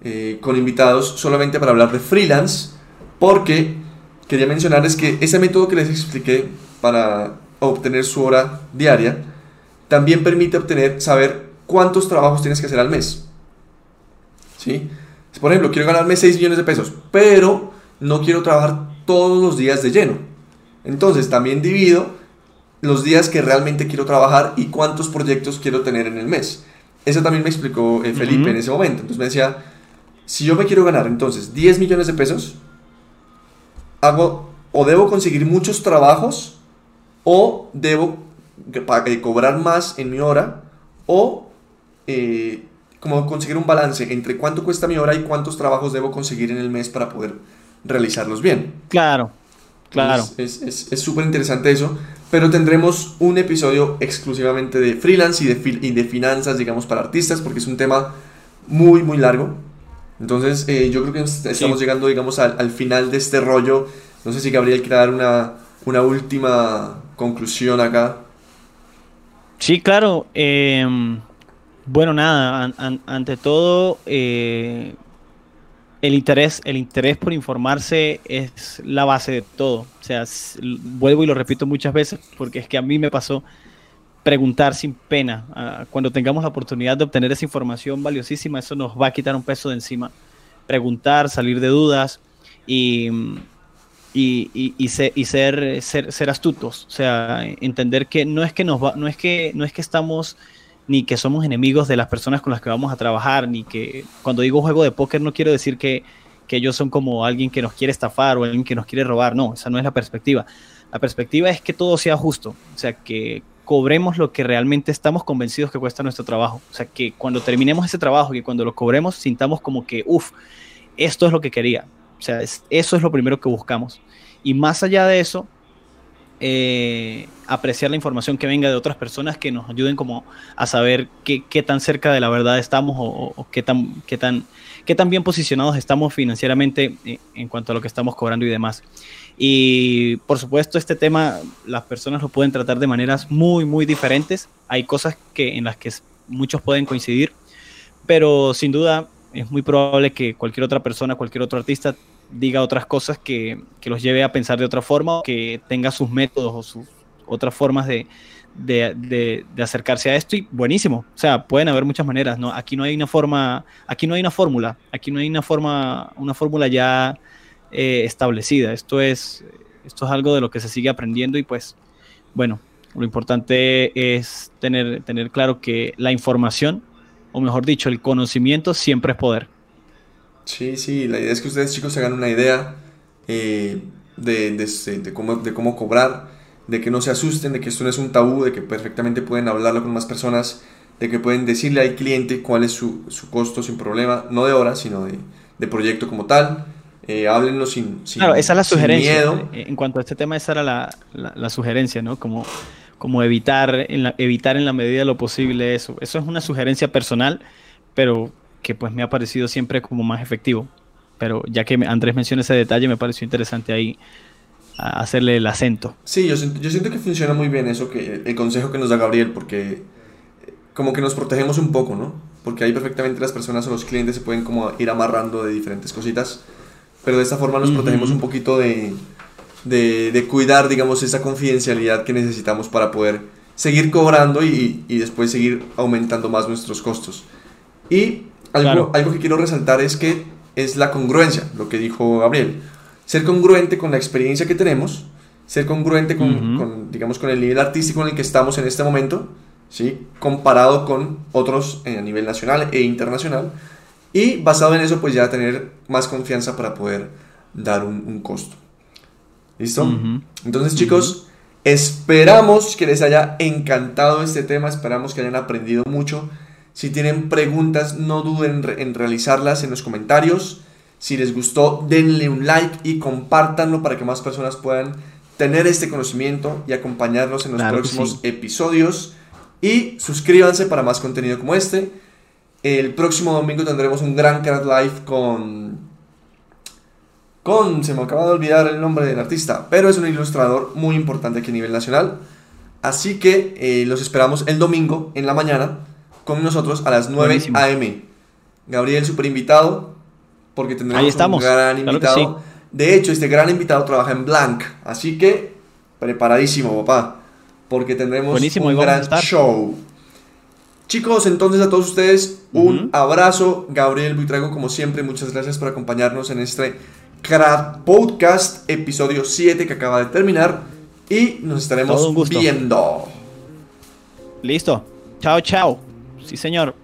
Speaker 1: eh, con invitados solamente para hablar de freelance, porque quería mencionarles que ese método que les expliqué para obtener su hora diaria, también permite obtener, saber cuántos trabajos tienes que hacer al mes. ¿Sí? Por ejemplo, quiero ganarme 6 millones de pesos, pero no quiero trabajar todos los días de lleno. Entonces también divido los días que realmente quiero trabajar y cuántos proyectos quiero tener en el mes. Eso también me explicó eh, Felipe en ese momento. Entonces me decía, si yo me quiero ganar entonces 10 millones de pesos, hago o debo conseguir muchos trabajos o debo eh, cobrar más en mi hora o eh, como conseguir un balance entre cuánto cuesta mi hora y cuántos trabajos debo conseguir en el mes para poder realizarlos bien.
Speaker 2: Claro, claro.
Speaker 1: Es súper interesante eso, pero tendremos un episodio exclusivamente de freelance y de, y de finanzas, digamos, para artistas, porque es un tema muy, muy largo. Entonces, eh, yo creo que estamos llegando, digamos, al, al, final de este rollo. No sé si Gabriel quiere dar una, una última conclusión acá.
Speaker 2: Sí, claro. Eh, bueno, nada, ante todo, eh, el, interés, el interés por informarse es la base de todo. O sea, vuelvo y lo repito muchas veces, porque es que a mí me pasó preguntar sin pena. Ah, cuando tengamos la oportunidad de obtener esa información valiosísima, eso nos va a quitar un peso de encima. Preguntar, salir de dudas y, y, y, ser, ser, ser, astutos. O sea, entender que no es que, nos va, no es que, no es que estamos ni que somos enemigos de las personas con las que vamos a trabajar, ni que cuando digo juego de póker no quiero decir que, que ellos son como alguien que nos quiere estafar o alguien que nos quiere robar, no, esa no es la perspectiva. La perspectiva es que todo sea justo, o sea, que cobremos lo que realmente estamos convencidos que cuesta nuestro trabajo. O sea, que cuando terminemos ese trabajo y cuando lo cobremos, sintamos como que, uff, esto es lo que quería. O sea, eso es lo primero que buscamos. Y más allá de eso, eh, apreciar la información que venga de otras personas que nos ayuden como a saber qué, tan cerca de la verdad estamos o, qué, tan, qué, tan, qué tan bien posicionados estamos financieramente eh, en cuanto a lo que estamos cobrando y demás. Y por supuesto este tema las personas lo pueden tratar de maneras muy, muy diferentes. Hay cosas que, en las que muchos pueden coincidir, pero sin duda es muy probable que cualquier otra persona, cualquier otro artista diga otras cosas que, que, los lleve a pensar de otra forma, o que tenga sus métodos o sus otras formas de, de, de, acercarse a esto y buenísimo. O sea, pueden haber muchas maneras, ¿no? Aquí no hay una forma, aquí no hay una fórmula, aquí no hay una forma, una fórmula ya eh, establecida. Esto es, esto es algo de lo que se sigue aprendiendo y pues, bueno, lo importante es tener, tener claro que la información, o mejor dicho, el conocimiento siempre es poder.
Speaker 1: Sí, sí, la idea es que ustedes chicos se hagan una idea eh, de, de, cómo, de cómo cobrar, de que no se asusten, de que esto no es un tabú, de que perfectamente pueden hablarlo con más personas, de que pueden decirle al cliente cuál es su, su costo sin problema, no de hora, sino de, de proyecto como tal. Eh, háblenlo sin, sin,
Speaker 2: Claro, esa es la sugerencia. Eh, en cuanto a este tema, esa era la, la, la sugerencia, ¿no? Como, como evitar, en la, evitar en la medida de lo posible eso. Eso es una sugerencia personal, pero que pues me ha parecido siempre como más efectivo. Pero ya que Andrés menciona ese detalle, me pareció interesante ahí hacerle el acento.
Speaker 1: Sí, yo, yo siento que funciona muy bien eso, que el consejo que nos da Gabriel, porque como que nos protegemos un poco, ¿no? Porque ahí perfectamente las personas o los clientes se pueden como ir amarrando de diferentes cositas, pero de esta forma nos protegemos un poquito de, de, de, cuidar, digamos, esa confidencialidad que necesitamos para poder seguir cobrando y, y después seguir aumentando más nuestros costos. Y algo, algo que quiero resaltar es que es la congruencia, lo que dijo Gabriel. Ser congruente con la experiencia que tenemos, ser congruente con, con, digamos, con el nivel artístico en el que estamos en este momento, ¿sí? comparado con otros a nivel nacional e internacional. Y basado en eso, pues ya tener más confianza para poder dar un, un costo. ¿Listo? Entonces, chicos, esperamos que les haya encantado este tema, esperamos que hayan aprendido mucho si tienen preguntas, no duden en realizarlas en los comentarios. Si les gustó, denle un like y compártanlo para que más personas puedan tener este conocimiento y acompañarnos en los próximos episodios. Y suscríbanse para más contenido como este. El próximo domingo tendremos un gran Card Live con. Con. Se me acaba de olvidar el nombre del artista, pero es un ilustrador muy importante aquí a nivel nacional. Así que eh, los esperamos el domingo en la mañana con nosotros a las 9
Speaker 2: Buenísimo.
Speaker 1: a.m. Gabriel, super invitado, porque tendremos
Speaker 2: Ahí estamos,
Speaker 1: un gran
Speaker 2: claro
Speaker 1: invitado. De hecho, este gran invitado trabaja en Blank, así que preparadísimo, papá, porque tendremos
Speaker 2: Buenísimo,
Speaker 1: un gran show. Chicos, entonces a todos ustedes un abrazo. Gabriel Buitrago, como siempre, muchas gracias por acompañarnos en este Crack Podcast, episodio 7 que acaba de terminar. Y nos estaremos viendo.
Speaker 2: Listo. Chao, chao. Sí, señor.